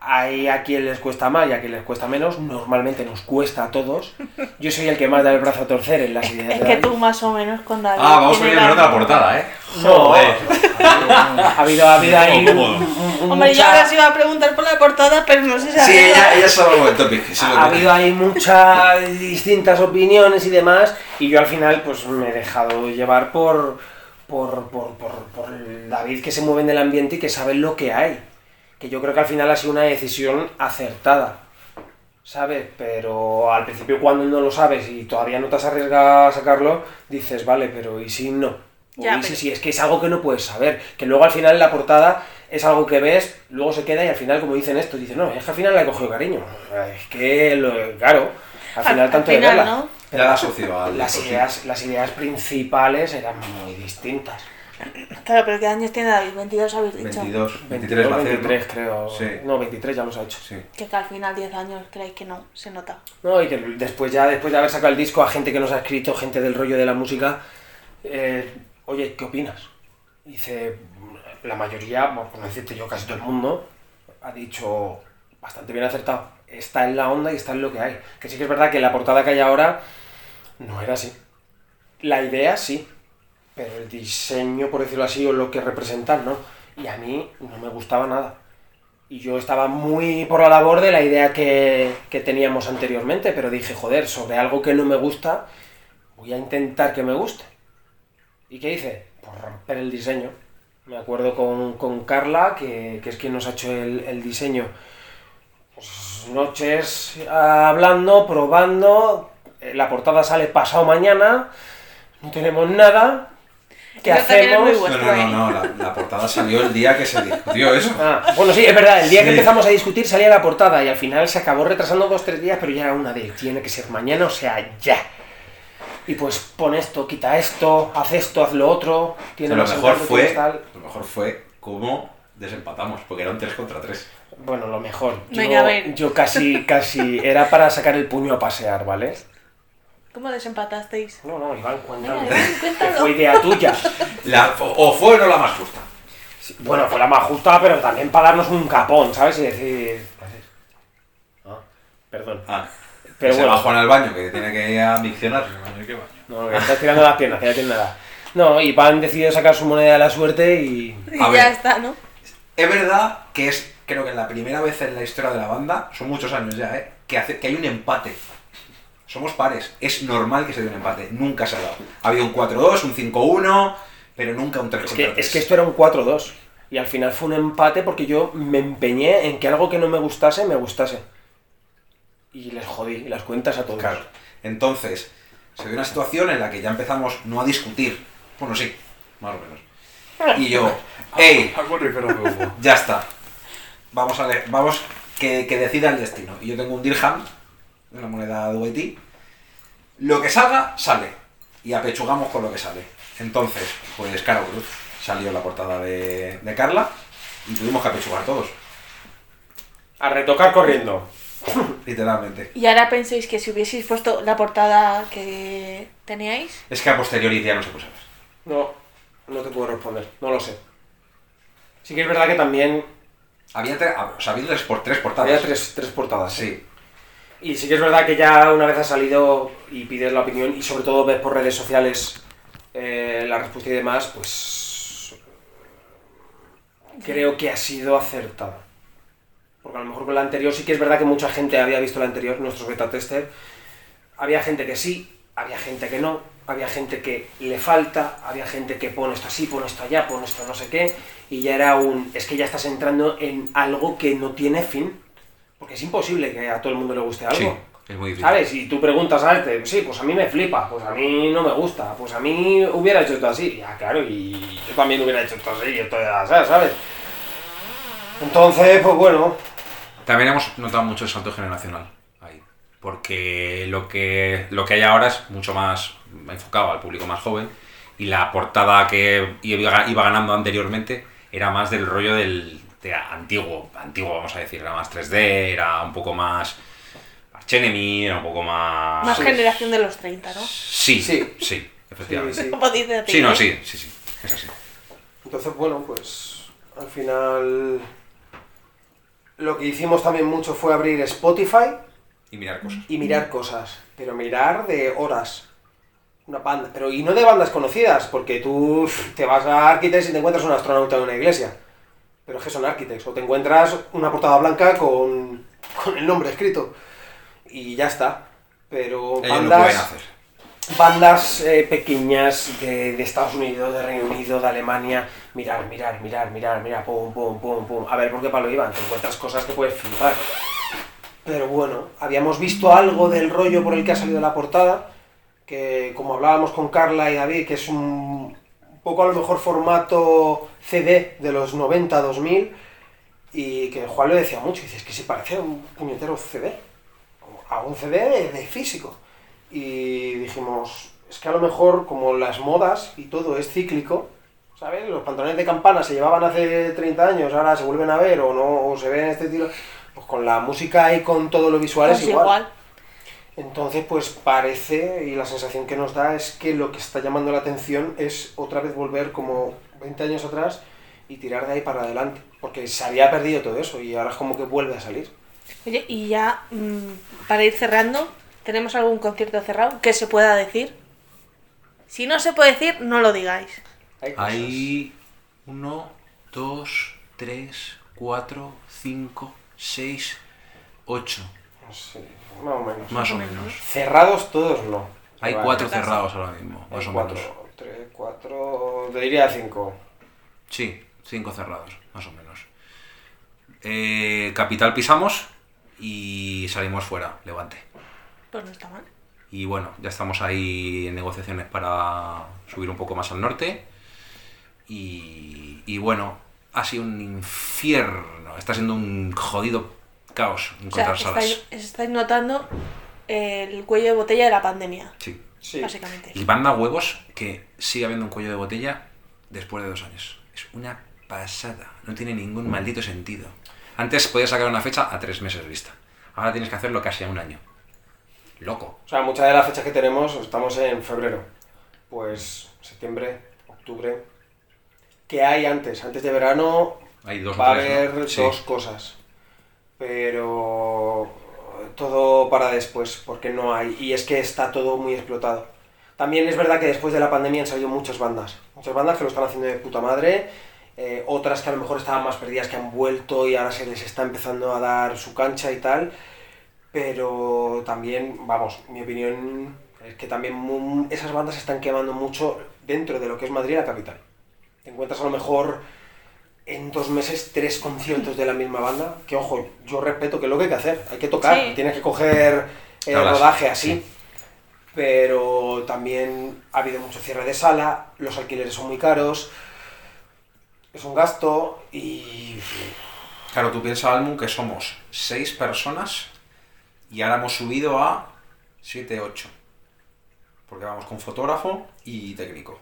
hay a quien les cuesta más y a quien les cuesta menos. Normalmente nos cuesta a todos. Yo soy el que más da el brazo a torcer en las ideas Es de que David. tú más o menos con David. Ah, vamos a tiene ir a la- la portada, ¿eh? No. Joder. Ha habido, ha habido ahí un- cómodo. un- Hombre, yo mucha- ahora sí iba a preguntar por la portada, pero no sé si Sí, hacerla. ella, ella sabe del topic. sí ha habido ahí muchas distintas opiniones y demás, y yo al final pues me he dejado llevar por, por, por, por, por David que se mueve en el ambiente y que sabe lo que hay. Que yo creo que al final ha sido una decisión acertada, ¿sabes? Pero al principio cuando no lo sabes y todavía no te has arriesgado a sacarlo, dices, vale, pero ¿y si no? O Ya, ¿y si pero- sí? Es que es algo que no puedes saber, que luego al final la portada es algo que ves, luego se queda y al final, como dicen esto, dicen, no, es que al final le he cogido cariño. Es que, lo, claro, al final Al- tanto al de final, verla. ¿no? Ya la asocio al Las ideas, las ideas principales eran muy distintas. Claro, pero ¿qué años tiene David? 22 habéis dicho. 22, 23 22, va a hacer, 23 ¿no? creo. Sí. No, 23 ya los ha hecho. Sí. Que, que al final 10 años creéis que no, se nota. No, y que después ya, después de haber sacado el disco a gente que nos ha escrito, gente del rollo de la música, eh, oye, ¿qué opinas? Dice, la mayoría, por no decirte yo, casi todo el mundo, ha dicho bastante bien acertado. Está en la onda y está en lo que hay. Que sí que es verdad que la portada que hay ahora no era así. La idea sí, pero el diseño, por decirlo así, o lo que representan, no. Y a mí no me gustaba nada. Y yo estaba muy por la labor de la idea que, que teníamos anteriormente, pero dije, joder, sobre algo que no me gusta, voy a intentar que me guste. ¿Y qué hice? Pues romper el diseño. Me acuerdo con, con Carla, que, que es quien nos ha hecho el, diseño. Pues noches hablando, probando, la portada sale pasado mañana, no tenemos nada. ¿Qué hacemos? No, no, no, no, la, la portada salió el día que se discutió eso. Ah, bueno, sí, es verdad, el día que empezamos a discutir salía la portada y al final se acabó retrasando dos tres días, pero ya era una de tiene que ser mañana, o sea, ya. Y pues pon esto, quita esto, haz esto, haz lo otro, tiene lo más mejor fue, tal. lo mejor fue cómo desempatamos, porque era un 3 contra 3. Bueno, lo mejor. Yo, Venga, a ver. yo casi, casi era para sacar el puño a pasear, ¿vale? ¿Cómo desempatasteis? No, no, Iván, Iván, Que cuéntalo. fue idea tuya. La, o fue o no la más justa. Sí, Bueno, fue la más justa, pero también para darnos un capón, ¿sabes? Y decir... ¿qué haces? Ah, perdón. Ah, Pero se bueno. bajó en el baño, que tiene que ir a diccionar. No, que estás tirando las piernas, que ya tiene nada. No, y Pan decidió sacar su moneda de la suerte y... Y A ya está, ¿no? Es verdad que es, creo que la primera vez en la historia de la banda, son muchos años ya, ¿eh? que, hace, que hay un empate. Somos pares. Es normal que se dé un empate. Nunca se ha dado. Ha habido un 4-2, un 5-1, pero nunca un 3 Es contra que, 3. es que esto era un 4-2. Y al final fue un empate porque yo me empeñé en que algo que no me gustase, me gustase. Y les jodí las cuentas a todos. Claro. Entonces, se dio una situación en la que ya empezamos no a discutir. Bueno, sí, más o menos. Y yo, ¡ey! Ya está. Vamos a ver, vamos, que, que decida el destino. Y yo tengo un dirham, una moneda de UET. Lo que salga, sale. Y apechugamos con lo que sale. Entonces, pues Caro Cruz salió la portada de, de Carla y tuvimos que apechugar todos, A retocar corriendo. literalmente. Y ahora penséis que si hubieseis puesto la portada que teníais, Es que a posteriori ya no se puede saber. No, no te puedo responder. No lo sé. Sí que es verdad que también Había, tre- o sea, había tres, por, tres portadas. había tres, tres portadas. ¿eh? Sí. Y sí que es verdad que ya una vez has salido y pides la opinión y sobre todo ves por redes sociales eh, la respuesta y demás, pues creo que ha sido acertada. Porque a lo mejor con la anterior sí que es verdad que mucha gente había visto la anterior, nuestros beta tester. Había gente que sí, había gente que no, había gente que le falta, había gente que pone esto así, pone esto allá, pone esto no sé qué, y ya era un... es que ya estás entrando en algo que no tiene fin. Porque es imposible que a todo el mundo le guste algo. Sí, es muy difícil. ¿Sabes? Y tú preguntas a este, sí, pues a mí me flipa, pues a mí no me gusta, pues a mí hubiera hecho esto así. Ya, claro, y yo también hubiera hecho esto así, y esto ya, ¿sabes? Entonces, pues bueno, También hemos notado mucho el salto generacional ahí. Porque lo que, lo que hay ahora es mucho más enfocado al público más joven. Y la portada que iba ganando anteriormente era más del rollo del de antiguo. Antiguo, vamos a decir. Era más 3D, era un poco más. Arch Enemy, era un poco más. más generación de los 30, ¿no? Sí, sí, Sí. efectivamente. Sí, Sí, sí. No, sí, sí, sí. Es así. entonces bueno, pues al final lo que hicimos también mucho fue abrir Spotify Y mirar cosas. y mirar cosas, pero mirar de horas. Una banda, pero y no de bandas conocidas, porque tú te vas a Architects y te encuentras un astronauta en una iglesia. Pero es que son Architects, o te encuentras una portada blanca con, con el nombre escrito. Y ya está. Pero Ellos lo bandas, pueden hacer. bandas eh, pequeñas de, de Estados Unidos, de Reino Unido, de Alemania, mirar, mirar, mirar, mirar, mirar, pum, pum, pum, pum. A ver por qué palo iban, te encuentras cosas que puedes flipar. Pero bueno, habíamos visto algo del rollo por el que ha salido la portada, que como hablábamos con Carla y David, que es un poco a lo mejor formato CD de los 90, 2000, y que Juan le decía mucho, dices que se parece a un puñetero CD, a un CD de, de físico. Y dijimos, es que a lo mejor como las modas y todo es cíclico, ¿sabes? Los pantalones de campana se llevaban hace 30 años, ahora se vuelven a ver o no, o se ven en este estilo, pues con la música y con todo lo visual Pues es igual. igual. Entonces, pues parece, y la sensación que nos da es que lo que está llamando la atención es otra vez volver como 20 años atrás y tirar de ahí para adelante. Porque se había perdido todo eso y ahora es como que vuelve a salir. Oye, y ya mm, para ir cerrando, ¿tenemos algún concierto cerrado que se pueda decir? Si no se puede decir, no lo digáis. Hay uno, dos, tres, cuatro, cinco, seis, ocho. Sí, más o menos. Más o menos. Cerrados todos no. Hay Vale. cuatro cerrados ahora mismo, Hay más o cuatro, menos. Cuatro, te diría cinco. Sí, cinco cerrados, más o menos. Eh, capital pisamos y salimos fuera, Levante. Pues no está mal. Y bueno, ya estamos ahí en negociaciones para subir un poco más al norte. Y, y bueno, ha sido un infierno. Está siendo un jodido caos O sea, encontrar salas. estáis, estáis notando el cuello de botella de la pandemia, Sí. Sí. básicamente. Y banda huevos que sigue habiendo un cuello de botella después de dos años. Es una pasada. No tiene ningún maldito sentido. Antes podías sacar una fecha a tres meses vista. Ahora tienes que hacerlo casi a un año. Loco. O sea, muchas de las fechas que tenemos estamos en febrero. Pues septiembre, octubre. ¿Qué hay antes? Antes de verano Hay dos va a tres, haber ¿no? Sí. dos cosas. Pero todo para después, porque no hay. Y es que está todo muy explotado. También es verdad que después de la pandemia han salido muchas bandas. Muchas bandas que lo están haciendo de puta madre. eh, otras que a lo mejor estaban más perdidas, que han vuelto y ahora se les está empezando a dar su cancha y tal. Pero también, vamos, mi opinión es que también esas bandas se están quemando mucho dentro de lo que es Madrid la capital. Te encuentras a lo mejor en dos meses tres conciertos de la misma banda. Que ojo, yo respeto que es lo que hay que hacer. Hay que tocar, Sí. tienes que coger el rodaje así. sí. Pero también ha habido mucho cierre de sala, los alquileres son muy caros, es un gasto y Claro, tú piensas, Almu, que somos seis personas y ahora hemos subido a 7, 8. Porque vamos con fotógrafo y técnico.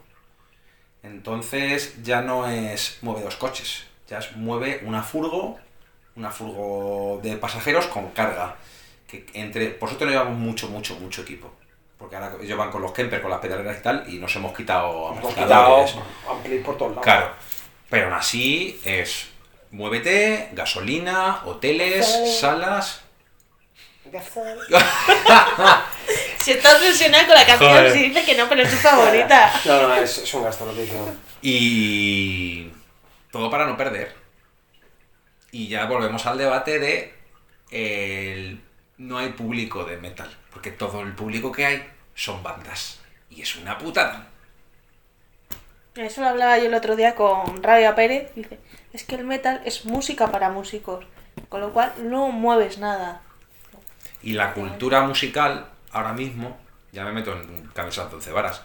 Entonces ya no es mueve dos coches, ya es mueve una furgo, una furgo de pasajeros con carga. Que entre, por suerte no llevamos mucho, mucho, mucho equipo. Porque ahora ellos van con los camper, con las pedaleras y tal, y nos hemos quitado hemos quitado amortiguadores. ampli por todos lados. Claro, pero aún así es muévete, gasolina, hoteles, salas. Si estás obsesionado con la canción, Joder. si dice que no, pero es tu favorita. No, no, es, es un gasto lo que hicimos. Y todo para no perder. Y ya volvemos al debate de el- no hay público de metal, porque todo el público que hay son bandas. Y es una putada. Eso lo hablaba yo el otro día con Rabia Pérez. Dice, es que el metal es música para músicos. Con lo cual no mueves nada. Y la cultura musical, ahora mismo, ya me meto en cabezas de once varas,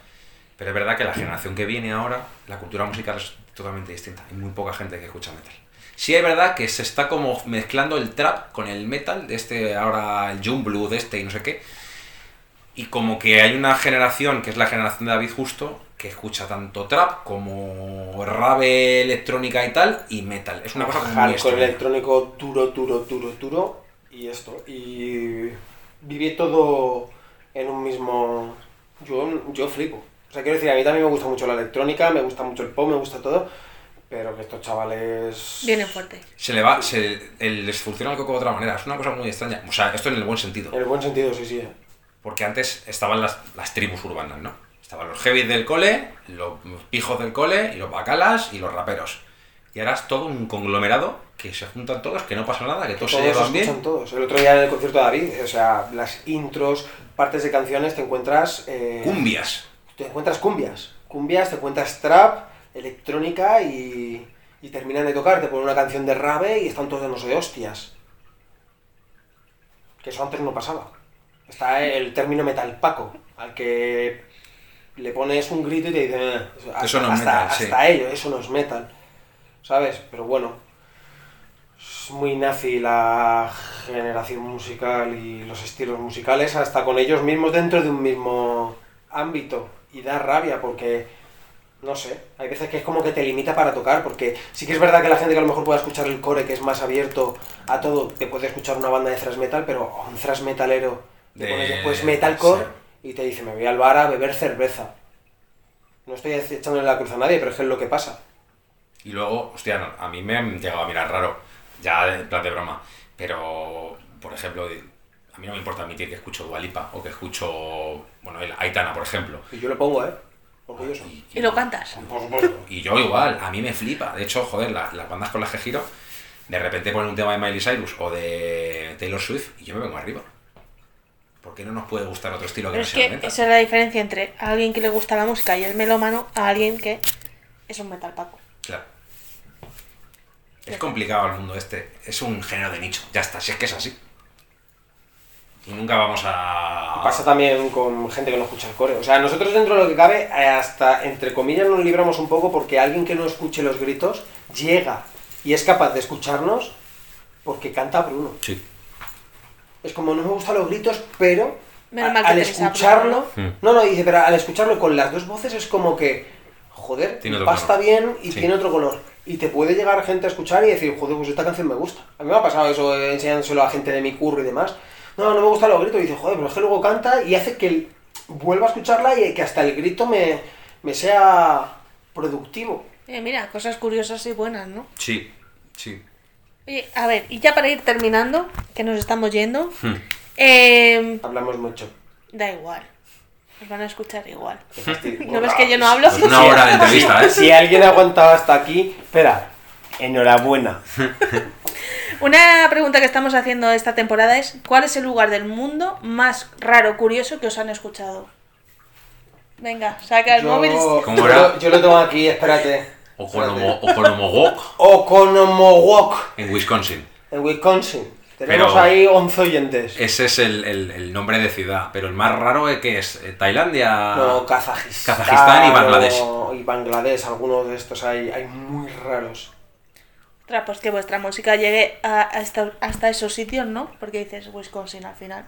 pero es verdad que la generación que viene ahora, la cultura musical es totalmente distinta. Hay muy poca gente que escucha metal. Sí es verdad que se está como mezclando el trap con el metal, de este ahora el Jump Blue, de este y no sé qué. Y como que hay una generación, que es la generación de David Justo, que escucha tanto trap como rave electrónica y tal, y metal. Es una cosa muy Hardcore electrónico duro, duro, duro, duro. Y esto. Y viví todo en un mismo. Yo, yo flipo. O sea, quiero decir, a mí también me gusta mucho la electrónica, me gusta mucho el pop, me gusta todo. Pero que estos chavales... Vienen fuerte. Se le va, se, el- les funciona el coco de otra manera. Es una cosa muy extraña. O sea, esto en el buen sentido. En el buen sentido, sí, sí. Porque antes estaban las, las tribus urbanas, ¿no? Estaban los heavies del cole, los pijos del cole, y los bacalas y los raperos. Y es todo un conglomerado que se juntan todos, que no pasa nada, que todos, se llevan bien. todos. El otro día en el concierto de David, o sea, las intros, partes de canciones, te encuentras... eh, Cumbias. te encuentras cumbias. Cumbias, te encuentras trap, electrónica y, y terminan de tocar, te ponen una canción de rave y están todos de hostias. Que eso antes no pasaba. Está el término metal paco, al que le pones un grito y te dicen... "Eh, Eso no es hasta, metal, sí. Hasta ello, eso no es metal. ¿Sabes? Pero bueno, es muy nazi la generación musical y los estilos musicales, hasta con ellos mismos dentro de un mismo ámbito. Y da rabia porque, no sé, hay veces que es como que te limita para tocar, porque sí que es verdad que la gente que a lo mejor pueda escuchar el core, que es más abierto a todo, te puede escuchar una banda de thrash metal, pero un thrash metalero, te De- pones después metalcore sí. y te dice, me voy al bar a beber cerveza. No estoy echándole la cruz a nadie, pero es que es lo que pasa. Y luego, hostia, no, a mí me han llegado a mirar raro, ya en plan de broma. Pero, por ejemplo, a mí no me importa admitir que escucho Dualipa o que escucho, bueno, el Aitana, por ejemplo. Y yo lo pongo, ¿eh? Orgulloso. Y, Y lo cantas. Por supuesto. y yo igual, a mí me flipa. De hecho, joder, la- las bandas con las que giro, de repente ponen un tema de Miley Cyrus o de Taylor Swift y yo me vengo arriba. ¿Por qué no nos puede gustar otro estilo que Pero no es sea que metal? esa es la diferencia entre alguien que le gusta la música y es melómano a alguien que es un metal paco. Es complicado el mundo este. Es un género de nicho. Ya está, si es que es así. Y nunca vamos a. Pasa también con gente que no escucha el core. O sea, nosotros dentro de lo que cabe, eh, hasta entre comillas nos libramos un poco porque alguien que no escuche los gritos llega y es capaz de escucharnos porque canta Bruno. Sí. Es como no me gustan los gritos, pero a- al escucharlo, no, no, dice, pero al escucharlo con las dos voces es como que, joder, pasta color. bien y Sí. tiene otro color. Y te puede llegar gente a escuchar y decir, joder, pues esta canción me gusta. A mí me ha pasado eso eh, enseñándoselo a gente de mi curro y demás. No, no me gustan los gritos. Y dice, joder, pero es que luego canta y hace que el- vuelva a escucharla y que hasta el grito me, me sea productivo. Oye, mira, cosas curiosas y buenas, ¿no? Sí, sí. Oye, a ver, y ya para ir terminando, que nos estamos yendo, Hmm. eh, Hablamos mucho. da igual. Nos van a escuchar igual. ¿No ves que yo no hablo? Pues una hora de entrevista, ¿eh? Si alguien ha aguantado hasta aquí, espera, enhorabuena. Una pregunta que estamos haciendo esta temporada es ¿cuál es el lugar del mundo más raro, curioso que os han escuchado? Venga, saca el Yo, móvil. ¿Cómo yo era? lo- yo lo tengo aquí, espérate. Okonomo- Okonomogok Okonomowok, en Wisconsin. en Wisconsin. Tenemos Pero- ahí 11 oyentes. Ese es el, el- el nombre de ciudad. Pero el más raro es que es Eh, Tailandia. No, Kazajistán. Kazajistán y Bangladesh. Y Bangladesh, algunos de estos hay, hay muy raros. Ostras, pues que vuestra música llegue a, a esta- hasta esos sitios, ¿no? Porque dices Wisconsin al final.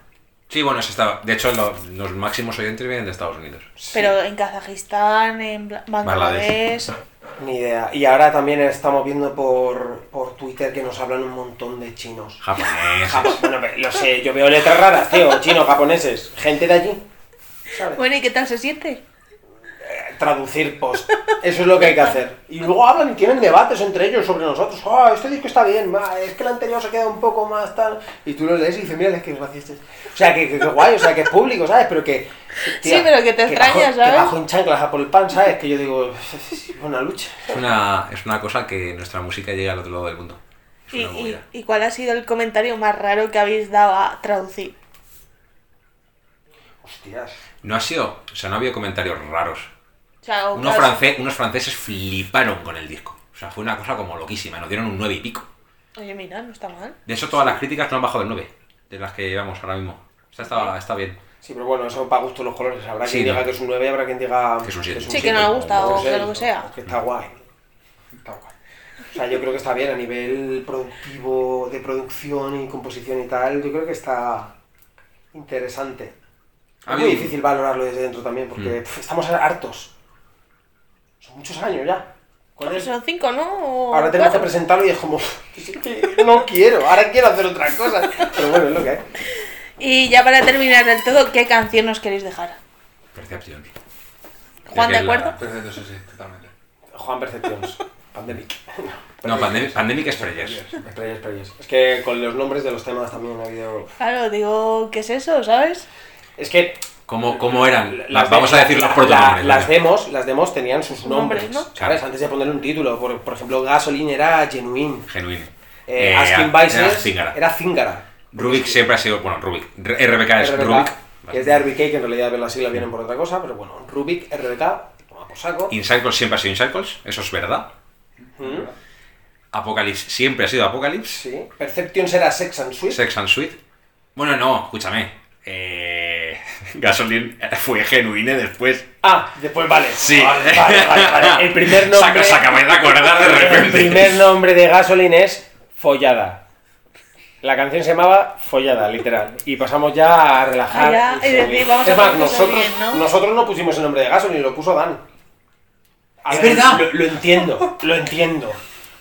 Sí, bueno, es esta- de hecho lo- los máximos oyentes vienen de Estados Unidos. Pero en Kazajistán, en Bangladesh. Ni idea. Y ahora también estamos viendo por, por Twitter que nos hablan un montón de chinos. Japonés. Japo- bueno, lo sé, yo veo letras raras, tío, chinos, japoneses, gente de allí. ¿sabes? Bueno, ¿y qué tal se siente? Traducir post. Eso es lo que hay que hacer. Y luego hablan y tienen debates entre ellos sobre nosotros. Ah, este disco está bien, ma, es que el anterior se queda un poco más tal. Y tú lo lees y dices, mira, es que gracias. O sea, que, que, que guay, o sea, que es público, ¿sabes? Pero que. Sí, pero que te extraña, bajo, ¿sabes? Que bajo en chanclas a por el pan, ¿sabes? Que yo digo, buena lucha. Es una, es una cosa que nuestra música llega al otro lado del mundo. Es ¿Y, una y cuál ha sido el comentario más raro que habéis dado a traducir? Hostias. No ha sido, o sea, no ha habido comentarios raros. O sea, o Unos, claro, france- unos franceses fliparon con el disco. O sea, fue una cosa como loquísima. Nos dieron un 9 y pico. Oye, mira, no está mal. De hecho, todas las críticas no han bajado del 9. De las que llevamos ahora mismo. Está, está bien. Sí, pero bueno, eso para gusto los colores. Habrá Sí, quien no. diga que es un 9, habrá quien diga Que es un siete. Sí, que no le gusta o que lo que sea. Que está guay. Está guay. O sea, yo creo que está bien a nivel productivo, de producción y composición y tal. Yo creo que está interesante. Es muy difícil valorarlo desde dentro también, porque Mm. pf, estamos hartos. Muchos años ya. Con él. Son cinco, ¿no? O Ahora tenemos que presentarlo y es como, "Es no quiero, ahora quiero hacer otra cosa. Pero bueno, es lo que hay. Y ya para terminar del todo, ¿qué canción nos queréis dejar? Percepción. Juan, ¿de la- acuerdo? Perfecto, sí, sí, totalmente. Juan Percepciones. Pandemic. No, Pandemic, Pandemic es Preyers. Sprayers, Sprayers. Es que con los nombres de los temas también ha habido... Claro, digo, ¿qué es eso, sabes? Es que... ¿Cómo, cómo eran? las Las, vamos a de- decir los la- protonombres. la- las demos, las demos tenían sus Nombres, nombres, ¿no? ¿sabes? Antes de ponerle un título. Por, por ejemplo, Gasoline era Genuine. Genuino. Eh, Eh, Asking era Vices Zingara. era Zingara. Rubik siempre ha sido, bueno, Rubik. RBK es RBK, Rubik. que es de RBK, que en realidad las siglas vienen por otra cosa, pero bueno, Rubik, RBK, toma por saco. Incircles siempre ha sido Incircles, eso es verdad. Mm, Apocalypse siempre ha sido Apocalypse. Sí. Perceptions era Sex and Sweet. Sex and Sweet. Bueno, no, escúchame. Eh, Gasoline fue genuine después. Ah, después vale. Sí. Vale, vale, vale, vale. El primer Saca, nombre. se acabáis de acordar de El repente. primer nombre de Gasoline es Follada. La canción se llamaba Follada, literal. Y pasamos ya a relajar. Ah, ya, y decir, vamos a es más, hacer cosas nosotros, bien, ¿no? nosotros no pusimos el nombre de Gasoline, lo puso Dan. A Es ver, verdad. Lo, lo entiendo, lo entiendo.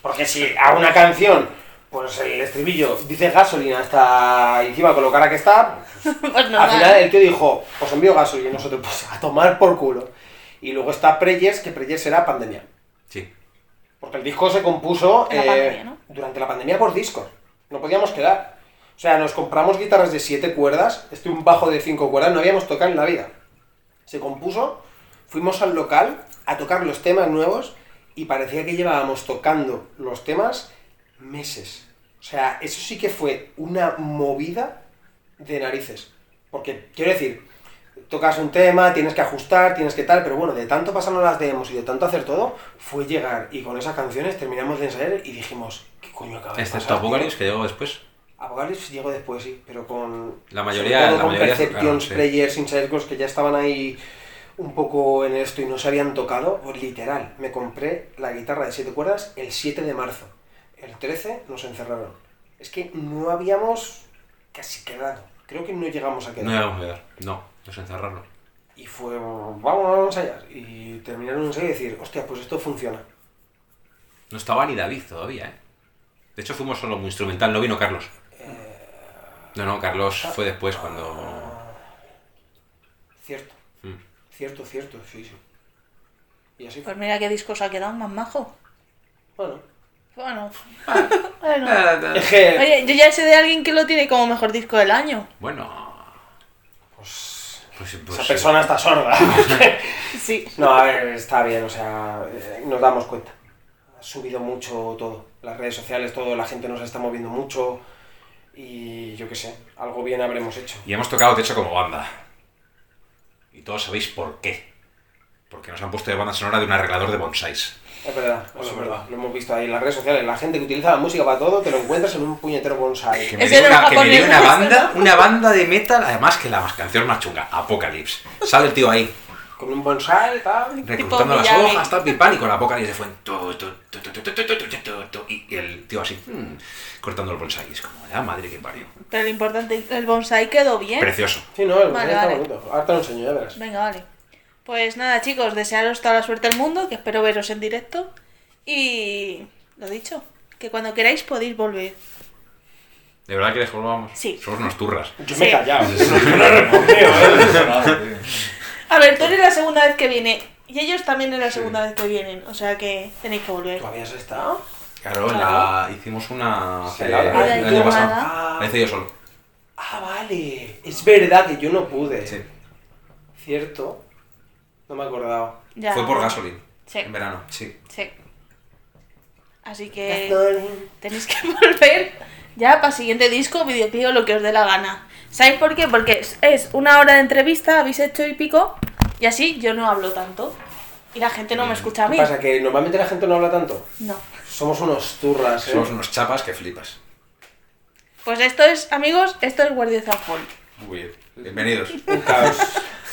Porque si a una canción, pues el estribillo dice Gasoline hasta encima con lo cara que está, Pues al normal. final el tío dijo, os envío Gasoline, y nosotros pues a tomar por culo. Y luego está Preyes, que Preyes era pandemia. Sí. Porque el disco se compuso la eh, pandemia, ¿no? durante la pandemia por discos. No podíamos quedar. O sea, nos compramos guitarras de 7 cuerdas, este un bajo de 5 cuerdas, no habíamos tocado en la vida. Se compuso, fuimos al local a tocar los temas nuevos y parecía que llevábamos tocando los temas meses. O sea, eso sí que fue una movida de narices. Porque, quiero decir, tocas un tema, tienes que ajustar, tienes que tal, pero bueno, de tanto pasarnos las demos y de tanto hacer todo, fue llegar y con esas canciones terminamos de ensayar y dijimos, ¿qué coño acaba de Excepto pasar? Apocalypse, tío?". que llegó después. Apocalypse llegó después, sí, pero con. La mayoría- todo la con mayoría- Perceptions, claro, sí. Players, que ya estaban ahí un poco en esto y no se habían tocado. Pues literal, me compré la guitarra de 7 cuerdas el 7 de marzo. El 13 nos encerraron. Es que no habíamos casi quedado. Creo que no llegamos a quedar. No íbamos a quedar. No, nos encerraron. Y fue, vamos a ensayar. Y terminaron un y decir, hostia, pues esto funciona. No estaba ni David todavía, ¿eh? De hecho, fuimos solo muy instrumental, no vino Carlos. No, no, Carlos fue después cuando. Cierto, Mm. cierto, cierto, sí, sí. Y así fue. Pues mira qué discos ha quedado más majo. Bueno. Bueno. Oye, yo ya sé de alguien que lo tiene como mejor disco del año. Bueno. Pues, Pues, pues, esa persona está sorda. Sí. no, a ver, está bien, o sea, eh, nos damos cuenta. Ha subido mucho todo. Las redes sociales, todo, la gente nos está moviendo mucho. Y yo qué sé, algo bien habremos hecho. Y hemos tocado techo como banda. Y todos sabéis por qué. Porque nos han puesto de banda sonora de un arreglador de bonsáis. Es verdad, eso es verdad. Lo hemos visto ahí en las redes sociales. La gente que utiliza la música para todo, te lo encuentras en un puñetero bonsai. Que me, dio una, que me una, banda, una banda de metal, además que la más canción más chunga, Apocalypse. Sale el tío ahí. Con un bonsai, tal. Recortando las hojas, tal, pipán, y con Apocalypse se fue Y el tío así, hmm, cortando el bonsai. Es como, la madre que parió. Pero lo importante, el bonsai quedó bien. Precioso. Sí, no, el bonsai está bonito. Ahora te lo enseño, ya verás. Venga, vale. Pues nada, chicos, desearos toda la suerte del mundo, que espero veros en directo. Y lo dicho, que cuando queráis podéis volver. ¿De verdad quieres que volvamos? Sí. Somos unos turras. Yo Sí. me he callado. Yo no he respondido, ¿eh? A ver, tú eres la segunda vez que viene. Y ellos también es la segunda vez que vienen. O sea que tenéis que volver. ¿Tú habías estado? Claro, la, hicimos una Sí, la- el la año llamada. pasado. Ah, La hice yo solo. ah, vale. Es verdad que yo no pude. Sí. ¿Cierto? No me he acordado. Ya. Fue por gasolina. Sí. En verano, sí. Sí. Así que Gasolín. tenéis que volver ya para el siguiente disco, videoclip o lo que os dé la gana. ¿Sabéis por qué? Porque es- es una hora de entrevista, habéis hecho y pico, y así yo no hablo tanto. Y la gente no me escucha a mí. ¿Qué pasa? ¿Que normalmente la gente no habla tanto? No. Somos unos turras, ¿eh? Somos unos chapas que flipas. Pues esto es, amigos, esto es Guardia Zafón. Muy bien. Bienvenidos. Un caos.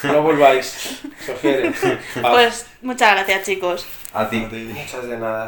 No volváis. Os. Pues muchas gracias, chicos. A ti. Muchas de nada.